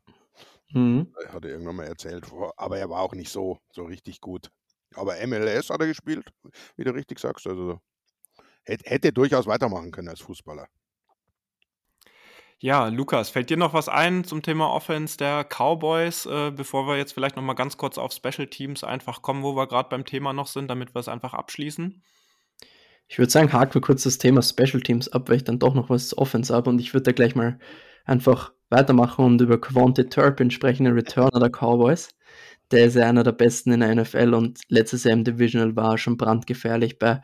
mhm. hat er irgendwann mal erzählt. Aber er war auch nicht so, so richtig gut. Aber MLS hat er gespielt, wie du richtig sagst. Also hätte durchaus weitermachen können als Fußballer. Ja, Lukas, fällt dir noch was ein zum Thema Offense der Cowboys, äh, bevor wir jetzt vielleicht noch mal ganz kurz auf Special Teams einfach kommen, wo wir gerade beim Thema noch sind, damit wir es einfach abschließen? Ich würde sagen, haken wir kurz das Thema Special Teams ab, weil ich dann doch noch was Offense habe und ich würde da gleich mal einfach weitermachen und über Quante Turpin sprechen, den Returner der Cowboys. Der ist ja einer der besten in der NFL und letztes Jahr im Divisional war er schon brandgefährlich bei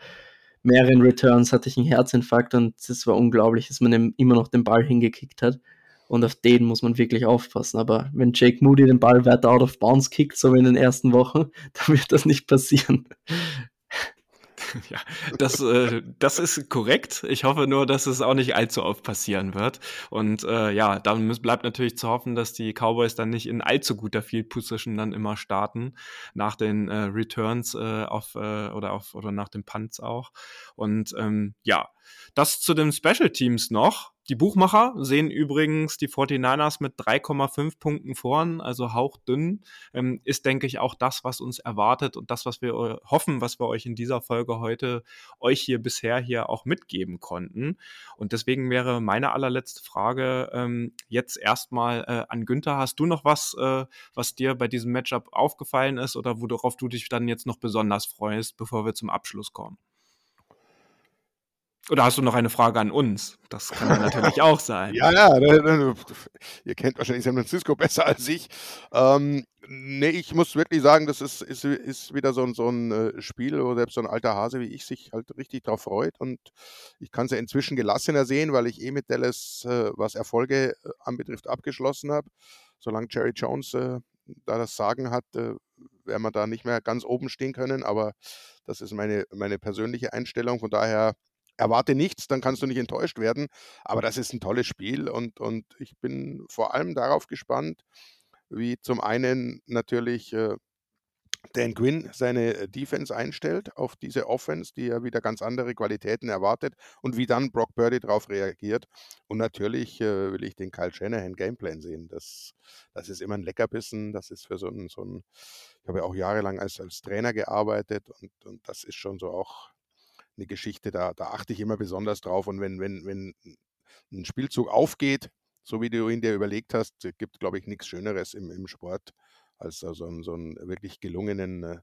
mehreren Returns hatte ich einen Herzinfarkt und es war unglaublich, dass man ihm immer noch den Ball hingekickt hat. Und auf den muss man wirklich aufpassen. Aber wenn Jake Moody den Ball weiter out of bounds kickt, so wie in den ersten Wochen, [laughs] dann wird das nicht passieren. [laughs] Ja, das, äh, das ist korrekt. Ich hoffe nur, dass es auch nicht allzu oft passieren wird. Und äh, ja, dann bleibt natürlich zu hoffen, dass die Cowboys dann nicht in allzu guter Field Position dann immer starten nach den äh, Returns äh, auf äh, oder auf oder nach den Punts auch. Und ähm, ja, das zu den Special Teams noch. Die Buchmacher sehen übrigens die 49ers mit 3,5 Punkten vorn, also hauchdünn. Ähm, ist, denke ich, auch das, was uns erwartet und das, was wir hoffen, was wir euch in dieser Folge heute euch hier bisher hier auch mitgeben konnten. Und deswegen wäre meine allerletzte Frage ähm, jetzt erstmal äh, an Günther. Hast du noch was, äh, was dir bei diesem Matchup aufgefallen ist oder worauf du dich dann jetzt noch besonders freust, bevor wir zum Abschluss kommen? Oder hast du noch eine Frage an uns? Das kann natürlich auch sein. [laughs] Ja, ja, ihr kennt wahrscheinlich San Francisco besser als ich. Ähm, nee, ich muss wirklich sagen, das ist, ist, ist wieder so ein, so ein äh, Spiel, wo selbst so ein alter Hase wie ich sich halt richtig drauf freut. Und ich kann es ja inzwischen gelassener sehen, weil ich eh mit Dallas, äh, was Erfolge äh, anbetrifft, abgeschlossen habe. Solange Jerry Jones äh, da das Sagen hat, äh, werden wir da nicht mehr ganz oben stehen können. Aber das ist meine, meine persönliche Einstellung. Von daher erwarte nichts, dann kannst du nicht enttäuscht werden. Aber das ist ein tolles Spiel und, und ich bin vor allem darauf gespannt, wie zum einen natürlich äh, Dan Quinn seine Defense einstellt auf diese Offense, die ja wieder ganz andere Qualitäten erwartet und wie dann Brock Purdy darauf reagiert. Und natürlich äh, will ich den Kyle Shanahan Gameplan sehen. Das, das ist immer ein Leckerbissen. Das ist für so ein, so ein ich habe ja auch jahrelang als, als Trainer gearbeitet und, und das ist schon so auch eine Geschichte, da, da achte ich immer besonders drauf. Und wenn, wenn, wenn ein Spielzug aufgeht, so wie du ihn dir überlegt hast, gibt, glaube ich, nichts Schöneres im, im Sport als so, einen, so einen wirklich gelungenen äh,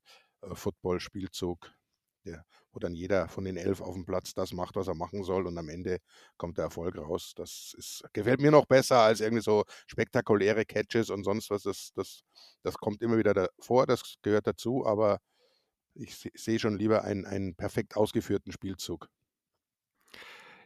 Football-Spielzug, wo dann jeder von den elf auf dem Platz das macht, was er machen soll und am Ende kommt der Erfolg raus. Das ist, gefällt mir noch besser als irgendwie so spektakuläre Catches und sonst was. Das, das, das kommt immer wieder vor, das gehört dazu, aber ich sehe schon lieber einen, einen perfekt ausgeführten Spielzug.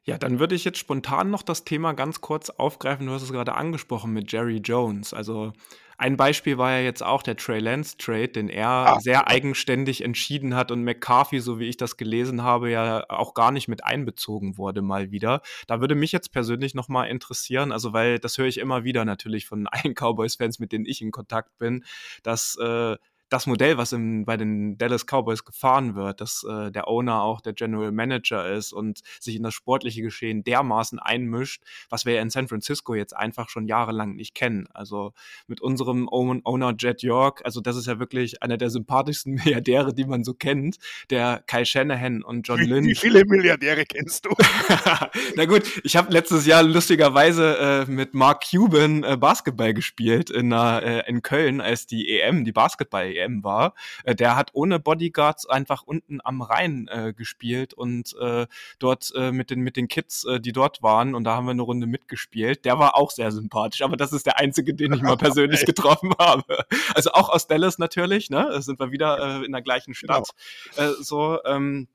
Ja, dann würde ich jetzt spontan noch das Thema ganz kurz aufgreifen. Du hast es gerade angesprochen mit Jerry Jones. Also ein Beispiel war ja jetzt auch der Trey Lance Trade, den er ah. sehr eigenständig entschieden hat und McCarthy, so wie ich das gelesen habe, ja auch gar nicht mit einbezogen wurde mal wieder. Da würde mich jetzt persönlich nochmal interessieren, also weil das höre ich immer wieder natürlich von [laughs] allen Cowboys-Fans, mit denen ich in Kontakt bin, dass äh, das Modell, was im, bei den Dallas Cowboys gefahren wird, dass äh, der Owner auch der General Manager ist und sich in das sportliche Geschehen dermaßen einmischt, was wir ja in San Francisco jetzt einfach schon jahrelang nicht kennen. Also mit unserem Owner Jet York, also das ist ja wirklich einer der sympathischsten [laughs] Milliardäre, die man so kennt, der Kai Shanahan und John Lynch. Wie viele Milliardäre kennst du? [laughs] Na gut, ich habe letztes Jahr lustigerweise äh, mit Mark Cuban äh, Basketball gespielt in, äh, in Köln, als die EM, die Basketball-EM WM war, äh, der hat ohne Bodyguards einfach unten am Rhein äh, gespielt und äh, dort äh, mit, den, mit den Kids, äh, die dort waren, und da haben wir eine Runde mitgespielt. Der war auch sehr sympathisch, aber das ist der einzige, den ich mal [laughs] persönlich getroffen habe. Also auch aus Dallas natürlich, ne? Da sind wir wieder äh, in der gleichen Stadt. Genau. Äh, so, ähm,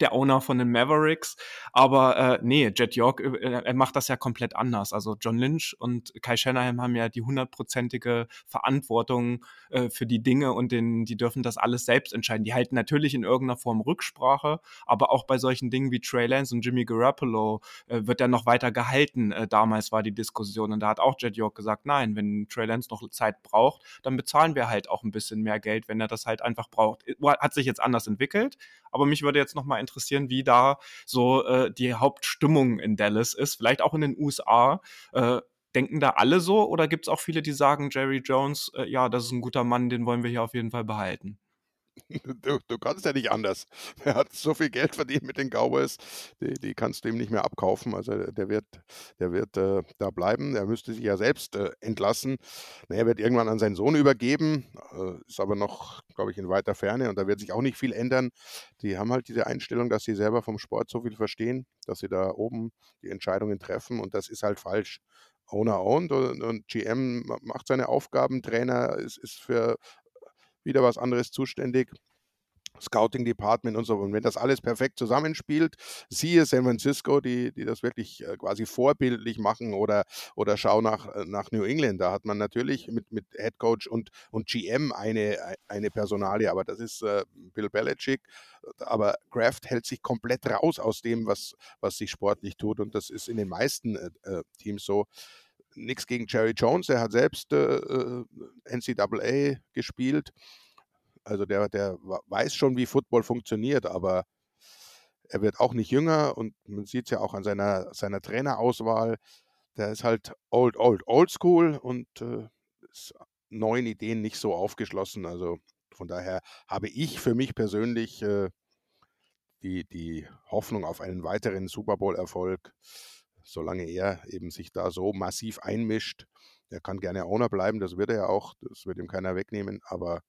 der Owner von den Mavericks. Aber äh, nee, Jet York, äh, er macht das ja komplett anders. Also John Lynch und Kai Shanahan haben ja die hundertprozentige Verantwortung äh, für die Dinge und den, die dürfen das alles selbst entscheiden. Die halten natürlich in irgendeiner Form Rücksprache, aber auch bei solchen Dingen wie Trey Lance und Jimmy Garoppolo äh, wird er noch weiter gehalten. Äh, damals war die Diskussion und da hat auch Jet York gesagt, nein, wenn Trey Lance noch Zeit braucht, dann bezahlen wir halt auch ein bisschen mehr Geld, wenn er das halt einfach braucht. Hat sich jetzt anders entwickelt, aber mich würde jetzt noch mal interessieren, wie da so äh, die Hauptstimmung in Dallas ist, vielleicht auch in den USA. Äh, denken da alle so oder gibt es auch viele, die sagen, Jerry Jones, äh, ja, das ist ein guter Mann, den wollen wir hier auf jeden Fall behalten? Du, du, kannst ja nicht anders. [laughs] Er hat so viel Geld verdient mit den Cowboys, die, die kannst du ihm nicht mehr abkaufen. Also der wird, der wird äh, da bleiben. Er müsste sich ja selbst äh, entlassen. Er wird irgendwann an seinen Sohn übergeben, äh, ist aber noch, glaube ich, in weiter Ferne und da wird sich auch nicht viel ändern. Die haben halt diese Einstellung, dass sie selber vom Sport so viel verstehen, dass sie da oben die Entscheidungen treffen und das ist halt falsch. Owner owned und, und GM macht seine Aufgaben, Trainer ist, ist für wieder was anderes zuständig. Scouting Department und so. Und wenn das alles perfekt zusammenspielt, siehe San Francisco, die, die das wirklich äh, quasi vorbildlich machen oder, oder schau nach, äh, nach New England. Da hat man natürlich mit, mit Head Coach und, und GM eine, eine Personalie, aber das ist äh, Bill Belichick. Aber Kraft hält sich komplett raus aus dem, was, was sich sportlich tut. Und das ist in den meisten äh, äh Teams so nichts gegen Jerry Jones, er hat selbst äh, äh NCAA gespielt. Also der, der weiß schon, wie Football funktioniert, aber er wird auch nicht jünger und man sieht es ja auch an seiner, seiner Trainerauswahl. Der ist halt old, old, old school und äh, ist neuen Ideen nicht so aufgeschlossen. Also von daher habe ich für mich persönlich äh, die, die Hoffnung auf einen weiteren Super Bowl-Erfolg solange er eben sich da so massiv einmischt. Er kann gerne Owner bleiben, das wird er ja auch, das wird ihm keiner wegnehmen, aber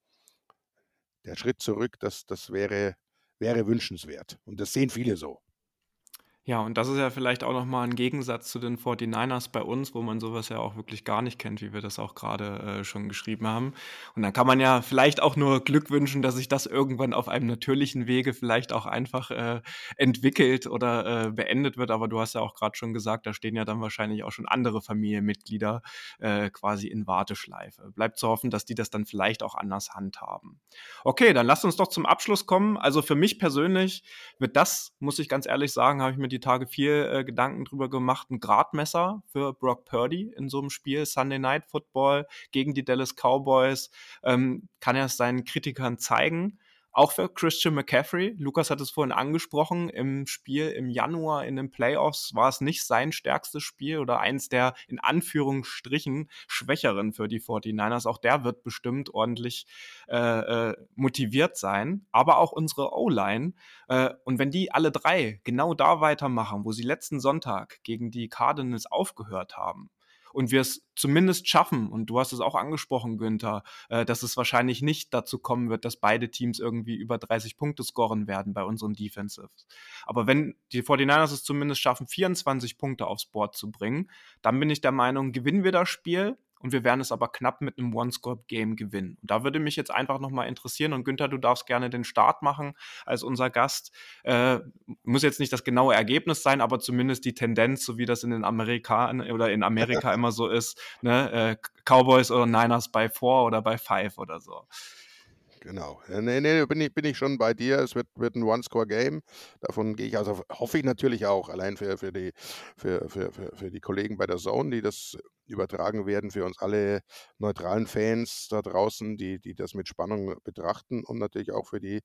der Schritt zurück, das, das wäre, wäre wünschenswert. Und das sehen viele so. Ja, und das ist ja vielleicht auch nochmal ein Gegensatz zu den 49ers bei uns, wo man sowas ja auch wirklich gar nicht kennt, wie wir das auch gerade äh, schon geschrieben haben. Und dann kann man ja vielleicht auch nur Glück wünschen, dass sich das irgendwann auf einem natürlichen Wege vielleicht auch einfach äh, entwickelt oder äh, beendet wird. Aber du hast ja auch gerade schon gesagt, da stehen ja dann wahrscheinlich auch schon andere Familienmitglieder äh, quasi in Warteschleife. Bleibt zu hoffen, dass die das dann vielleicht auch anders handhaben. Okay, dann lasst uns doch zum Abschluss kommen. Also für mich persönlich wird das, muss ich ganz ehrlich sagen, habe ich mir die Tage viel äh, Gedanken drüber gemacht. Ein Gradmesser für Brock Purdy in so einem Spiel, Sunday Night Football gegen die Dallas Cowboys. Ähm, kann er es seinen Kritikern zeigen? Auch für Christian McCaffrey. Lukas hat es vorhin angesprochen, im Spiel im Januar in den Playoffs war es nicht sein stärkstes Spiel oder eins der in Anführungsstrichen schwächeren für die 49ers. Auch der wird bestimmt ordentlich äh, äh, motiviert sein. Aber auch unsere O-Line. Äh, und wenn die alle drei genau da weitermachen, wo sie letzten Sonntag gegen die Cardinals aufgehört haben, und wir es zumindest schaffen, und du hast es auch angesprochen, Günther, äh, dass es wahrscheinlich nicht dazu kommen wird, dass beide Teams irgendwie über 30 Punkte scoren werden bei unseren Defensives. Aber wenn die 49ers es zumindest schaffen, 24 Punkte aufs Board zu bringen, dann bin ich der Meinung, gewinnen wir das Spiel und wir werden es aber knapp mit einem One-Score-Game gewinnen. Und da würde mich jetzt einfach nochmal interessieren und Günther, du darfst gerne den Start machen als unser Gast. Äh, muss jetzt nicht das genaue Ergebnis sein, aber zumindest die Tendenz, so wie das in den Amerika oder in Amerika [laughs] immer so ist, ne? äh, Cowboys oder Niners bei Four oder bei Five oder so. Genau. Nee, nee, bin ich, bin ich schon bei dir. Es wird, wird ein One-Score-Game. Davon gehe ich, also hoffe ich natürlich auch, allein für, für, die, für, für, für, für die Kollegen bei der Zone, die das übertragen werden, für uns alle neutralen Fans da draußen, die, die das mit Spannung betrachten und natürlich auch für die,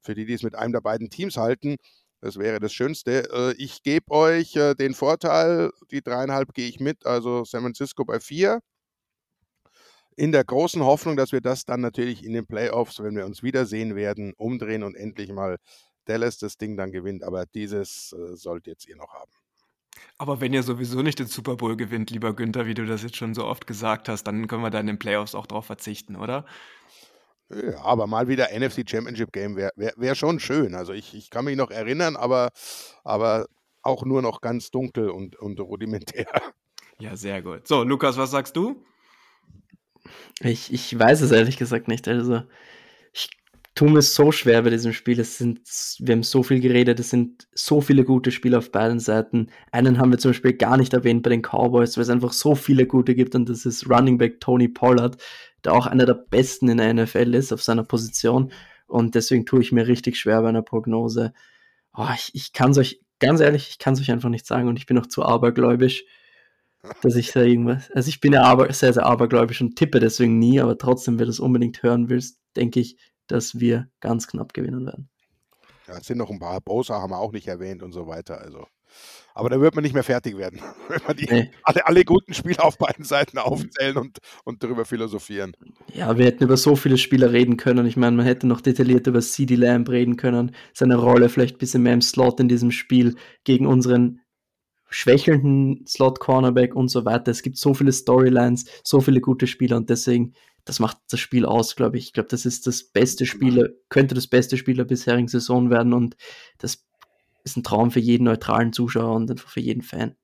für die, die es mit einem der beiden Teams halten. Das wäre das Schönste. Äh, ich gebe euch äh, den Vorteil, die dreieinhalb gehe ich mit, also San Francisco bei vier in der großen Hoffnung, dass wir das dann natürlich in den Playoffs, wenn wir uns wiedersehen werden, umdrehen und endlich mal Dallas das Ding dann gewinnt. Aber dieses äh, sollt jetzt ihr noch haben. Aber wenn ihr sowieso nicht den Super Bowl gewinnt, lieber Günther, wie du das jetzt schon so oft gesagt hast, dann können wir da in den Playoffs auch drauf verzichten, oder? Ja, aber mal wieder NFC Championship Game wäre wär, wär schon schön. Also ich, ich kann mich noch erinnern, aber, aber auch nur noch ganz dunkel und, und rudimentär. Ja, sehr gut. So, Lukas, was sagst du? Ich, ich weiß es ehrlich gesagt nicht. Also, tue mir so schwer bei diesem Spiel. Es sind, wir haben so viel geredet, es sind so viele gute Spieler auf beiden Seiten. Einen haben wir zum Beispiel gar nicht erwähnt bei den Cowboys, weil es einfach so viele gute gibt und das ist Running Back Tony Pollard, der auch einer der besten in der NFL ist auf seiner Position. Und deswegen tue ich mir richtig schwer bei einer Prognose. Oh, ich, ich kann es euch, ganz ehrlich, ich kann es euch einfach nicht sagen und ich bin noch zu abergläubisch dass ich da irgendwas. Also ich bin ja aber, sehr, sehr abergläubisch und tippe deswegen nie, aber trotzdem, wenn du es unbedingt hören willst, denke ich, dass wir ganz knapp gewinnen werden. Ja, es sind noch ein paar Bosa haben wir auch nicht erwähnt und so weiter. Also. Aber da wird man nicht mehr fertig werden, [laughs] wenn wir die, nee. alle, alle guten Spiele auf beiden Seiten aufzählen und, und darüber philosophieren. Ja, wir hätten über so viele Spieler reden können. Ich meine, man hätte noch detailliert über CD Lamb reden können, seine Rolle vielleicht ein bisschen mehr im Slot in diesem Spiel gegen unseren schwächelnden Slot-Cornerback und so weiter. Es gibt so viele Storylines, so viele gute Spieler und deswegen, das macht das Spiel aus, glaube ich. Ich glaube, das ist das beste Spieler, könnte das beste Spiel der bisherigen Saison werden und das ist ein Traum für jeden neutralen Zuschauer und einfach für jeden Fan.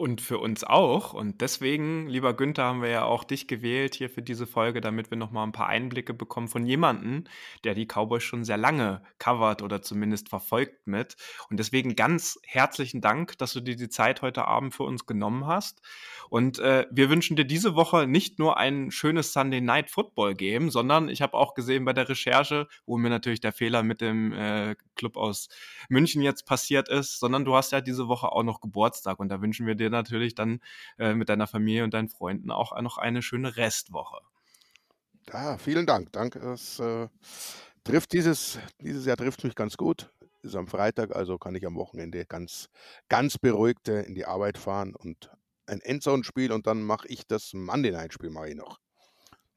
Und für uns auch. Und deswegen, lieber Günther, haben wir ja auch dich gewählt hier für diese Folge, damit wir nochmal ein paar Einblicke bekommen von jemandem, der die Cowboys schon sehr lange covert oder zumindest verfolgt mit. Und deswegen ganz herzlichen Dank, dass du dir die Zeit heute Abend für uns genommen hast. Und äh, wir wünschen dir diese Woche nicht nur ein schönes Sunday Night Football Game, sondern ich habe auch gesehen bei der Recherche, wo mir natürlich der Fehler mit dem äh, Club aus München jetzt passiert ist, sondern du hast ja diese Woche auch noch Geburtstag und da wünschen wir dir dir natürlich dann äh, mit deiner Familie und deinen Freunden auch noch eine schöne Restwoche. Ja, vielen Dank. Danke. Das äh, trifft dieses, dieses Jahr trifft mich ganz gut. Ist am Freitag, also kann ich am Wochenende ganz, ganz beruhigt in die Arbeit fahren und ein Endzone-Spiel und dann mache ich das Monday Night-Spiel mache ich noch.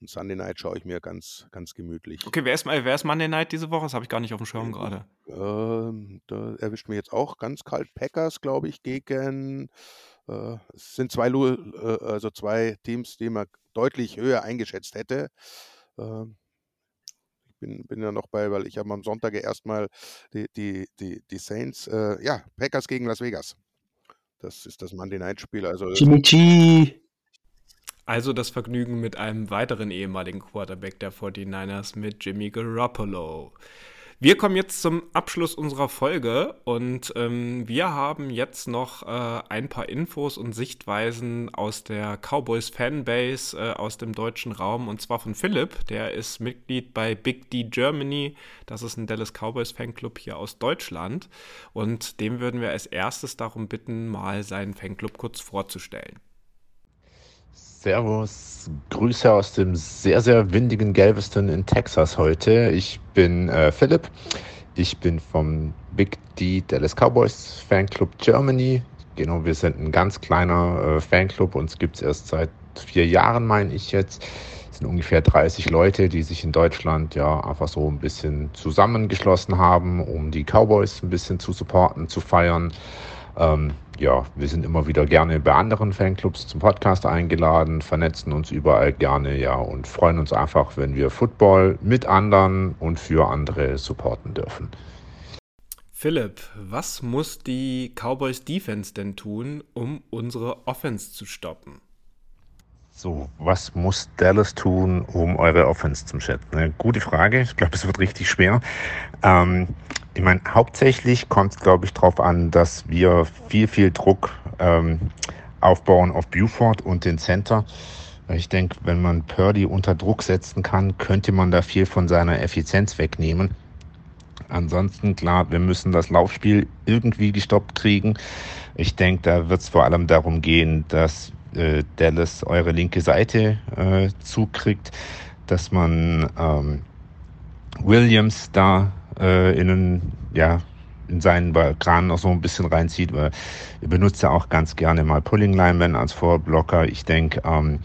Und Sunday Night schaue ich mir ganz, ganz gemütlich. Okay, wer ist, wer ist Monday Night diese Woche? Das habe ich gar nicht auf dem Schirm gerade. Ähm, da erwischt mich jetzt auch ganz kalt. Packers, glaube ich, gegen äh, es sind zwei, äh, also zwei Teams, die man deutlich höher eingeschätzt hätte. Ähm, ich bin, bin ja noch bei, weil ich habe am Sonntag erstmal die, die, die, die Saints, äh, ja, Packers gegen Las Vegas. Das ist das Monday Night Spiel. Also Jimmy G. Also das Vergnügen mit einem weiteren ehemaligen Quarterback der 49ers mit Jimmy Garoppolo. Wir kommen jetzt zum Abschluss unserer Folge und ähm, wir haben jetzt noch äh, ein paar Infos und Sichtweisen aus der Cowboys Fanbase äh, aus dem deutschen Raum und zwar von Philipp, der ist Mitglied bei Big D Germany. Das ist ein Dallas Cowboys Fanclub hier aus Deutschland und dem würden wir als erstes darum bitten, mal seinen Fanclub kurz vorzustellen. Servus, Grüße aus dem sehr, sehr windigen Galveston in Texas heute. Ich bin äh, Philipp. Ich bin vom Big D Dallas Cowboys Fanclub Germany. Genau, wir sind ein ganz kleiner äh, Fanclub. Uns gibt es erst seit vier Jahren, meine ich jetzt. Es sind ungefähr 30 Leute, die sich in Deutschland ja einfach so ein bisschen zusammengeschlossen haben, um die Cowboys ein bisschen zu supporten, zu feiern. Ähm, ja, wir sind immer wieder gerne bei anderen Fanclubs zum Podcast eingeladen, vernetzen uns überall gerne, ja, und freuen uns einfach, wenn wir Football mit anderen und für andere supporten dürfen. Philipp, was muss die Cowboys Defense denn tun, um unsere Offense zu stoppen? So, was muss Dallas tun, um eure Offense zu schätzen? Eine gute Frage. Ich glaube, es wird richtig schwer. Ähm, ich meine, hauptsächlich kommt es, glaube ich, darauf an, dass wir viel, viel Druck ähm, aufbauen auf Buford und den Center. Ich denke, wenn man Purdy unter Druck setzen kann, könnte man da viel von seiner Effizienz wegnehmen. Ansonsten, klar, wir müssen das Laufspiel irgendwie gestoppt kriegen. Ich denke, da wird es vor allem darum gehen, dass äh, Dallas eure linke Seite äh, zukriegt, dass man ähm, Williams da äh, in, einen, ja, in seinen Kran noch so ein bisschen reinzieht, weil er benutzt ja auch ganz gerne mal Pulling Linemen als Vorblocker. Ich denke, ähm,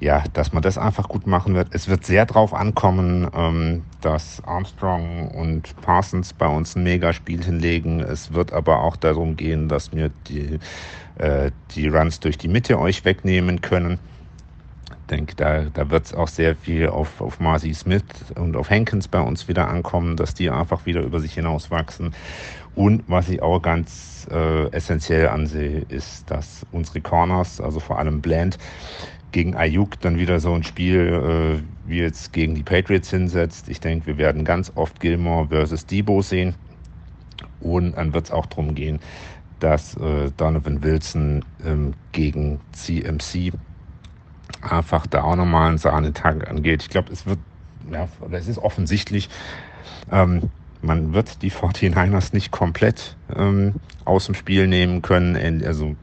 ja, dass man das einfach gut machen wird. Es wird sehr drauf ankommen, ähm, dass Armstrong und Parsons bei uns ein Megaspiel hinlegen. Es wird aber auch darum gehen, dass wir die, äh, die Runs durch die Mitte euch wegnehmen können denke, da, da wird es auch sehr viel auf, auf Marcy Smith und auf Hankins bei uns wieder ankommen, dass die einfach wieder über sich hinaus wachsen. Und was ich auch ganz äh, essentiell ansehe, ist, dass unsere Corners, also vor allem Bland, gegen Ayuk dann wieder so ein Spiel äh, wie jetzt gegen die Patriots hinsetzt. Ich denke, wir werden ganz oft Gilmore versus Debo sehen. Und dann wird es auch darum gehen, dass äh, Donovan Wilson ähm, gegen CMC einfach da auch nochmal einen Sahnetag angeht. Ich glaube, es wird, ja, es ist offensichtlich, ähm, man wird die 49ers nicht komplett ähm, aus dem Spiel nehmen können. Also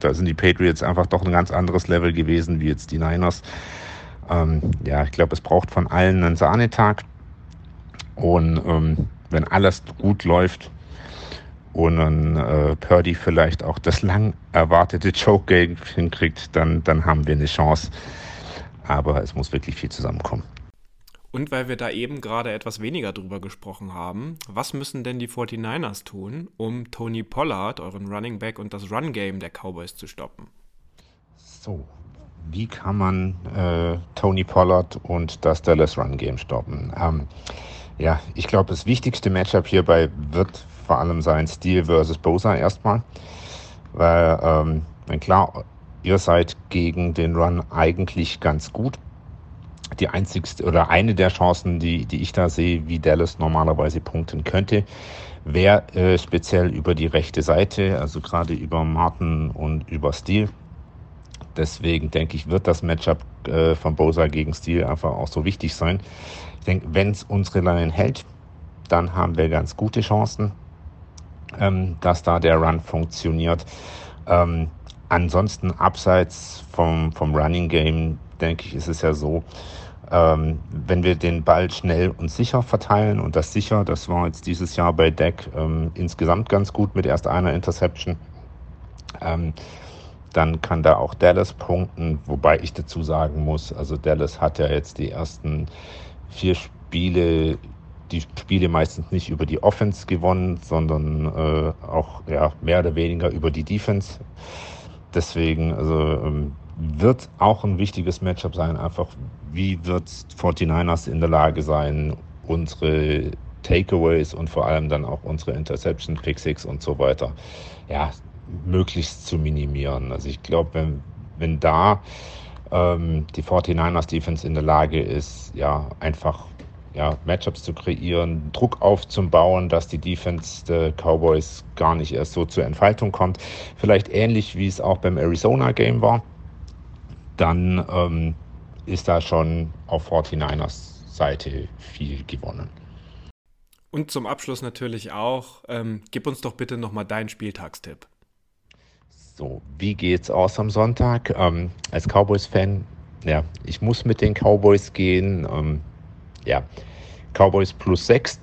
da sind die Patriots einfach doch ein ganz anderes Level gewesen wie jetzt die Niners. Ähm, ja, ich glaube, es braucht von allen einen Sahnetag. Und ähm, wenn alles gut läuft, und dann äh, Purdy vielleicht auch das lang erwartete Choke-Game hinkriegt, dann, dann haben wir eine Chance. Aber es muss wirklich viel zusammenkommen. Und weil wir da eben gerade etwas weniger drüber gesprochen haben, was müssen denn die 49ers tun, um Tony Pollard, euren Running Back und das Run-Game der Cowboys zu stoppen? So, wie kann man äh, Tony Pollard und das Dallas Run-Game stoppen? Ähm, ja, ich glaube, das wichtigste Matchup hierbei wird vor allem sein Stil versus Bosa erstmal. Weil, ähm, klar, ihr seid gegen den Run eigentlich ganz gut. Die einzigste oder eine der Chancen, die, die ich da sehe, wie Dallas normalerweise punkten könnte, wäre äh, speziell über die rechte Seite, also gerade über Martin und über Stil. Deswegen denke ich, wird das Matchup äh, von Bosa gegen Stil einfach auch so wichtig sein. Ich denke, wenn es unsere Line hält, dann haben wir ganz gute Chancen ähm, dass da der Run funktioniert. Ähm, ansonsten abseits vom, vom Running Game, denke ich, ist es ja so, ähm, wenn wir den Ball schnell und sicher verteilen und das sicher, das war jetzt dieses Jahr bei Deck ähm, insgesamt ganz gut mit erst einer Interception, ähm, dann kann da auch Dallas punkten, wobei ich dazu sagen muss, also Dallas hat ja jetzt die ersten vier Spiele die Spiele meistens nicht über die Offense gewonnen, sondern äh, auch ja, mehr oder weniger über die Defense. Deswegen also, ähm, wird auch ein wichtiges Matchup sein. Einfach, wie wird 49ers in der Lage sein, unsere Takeaways und vor allem dann auch unsere Interception, Pick Six und so weiter, ja, möglichst zu minimieren. Also ich glaube, wenn, wenn da ähm, die 49ers Defense in der Lage ist, ja, einfach ja, Matchups zu kreieren, Druck aufzubauen, dass die Defense der Cowboys gar nicht erst so zur Entfaltung kommt. Vielleicht ähnlich wie es auch beim Arizona-Game war. Dann ähm, ist da schon auf 49ers Seite viel gewonnen. Und zum Abschluss natürlich auch, ähm, gib uns doch bitte nochmal deinen Spieltagstipp. So, wie geht's aus am Sonntag? Ähm, als Cowboys-Fan, ja, ich muss mit den Cowboys gehen. Ähm, ja, Cowboys plus sechs.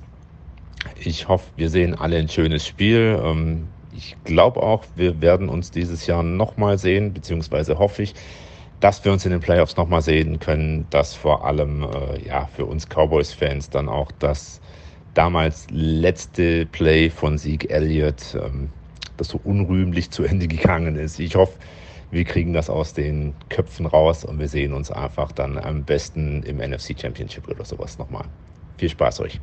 Ich hoffe, wir sehen alle ein schönes Spiel. Ähm, ich glaube auch, wir werden uns dieses Jahr nochmal sehen, beziehungsweise hoffe ich, dass wir uns in den Playoffs nochmal sehen können, dass vor allem äh, ja, für uns Cowboys-Fans dann auch das damals letzte Play von Sieg Elliott, ähm, das so unrühmlich zu Ende [laughs] gegangen ist. Ich hoffe, wir kriegen das aus den Köpfen raus und wir sehen uns einfach dann am besten im NFC Championship oder sowas nochmal. Viel Spaß euch.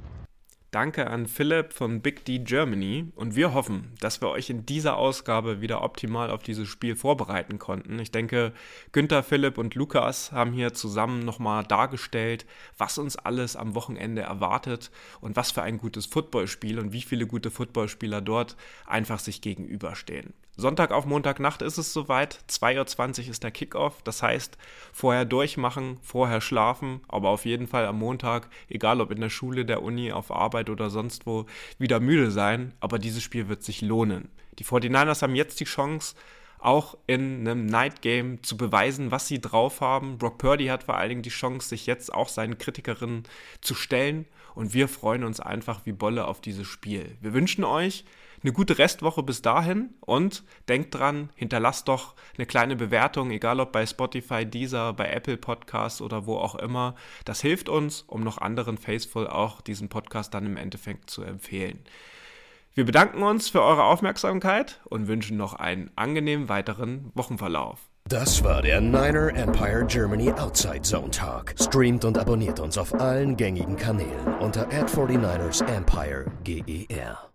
Danke an Philipp von Big D Germany und wir hoffen, dass wir euch in dieser Ausgabe wieder optimal auf dieses Spiel vorbereiten konnten. Ich denke, Günther, Philipp und Lukas haben hier zusammen nochmal dargestellt, was uns alles am Wochenende erwartet und was für ein gutes Footballspiel und wie viele gute Footballspieler dort einfach sich gegenüberstehen. Sonntag auf Montagnacht ist es soweit. 2.20 Uhr ist der Kickoff. Das heißt, vorher durchmachen, vorher schlafen, aber auf jeden Fall am Montag, egal ob in der Schule, der Uni, auf Arbeit oder sonst wo, wieder müde sein. Aber dieses Spiel wird sich lohnen. Die 49ers haben jetzt die Chance, auch in einem Night Game zu beweisen, was sie drauf haben. Brock Purdy hat vor allen Dingen die Chance, sich jetzt auch seinen Kritikerinnen zu stellen. Und wir freuen uns einfach wie Bolle auf dieses Spiel. Wir wünschen euch eine gute Restwoche bis dahin und denkt dran, hinterlasst doch eine kleine Bewertung, egal ob bei Spotify, Deezer, bei Apple Podcasts oder wo auch immer. Das hilft uns, um noch anderen Faithful auch diesen Podcast dann im Endeffekt zu empfehlen. Wir bedanken uns für eure Aufmerksamkeit und wünschen noch einen angenehmen weiteren Wochenverlauf. Das war der Niner Empire Germany Outside Zone Talk. Streamt und abonniert uns auf allen gängigen Kanälen unter ad 49 ersempire GER.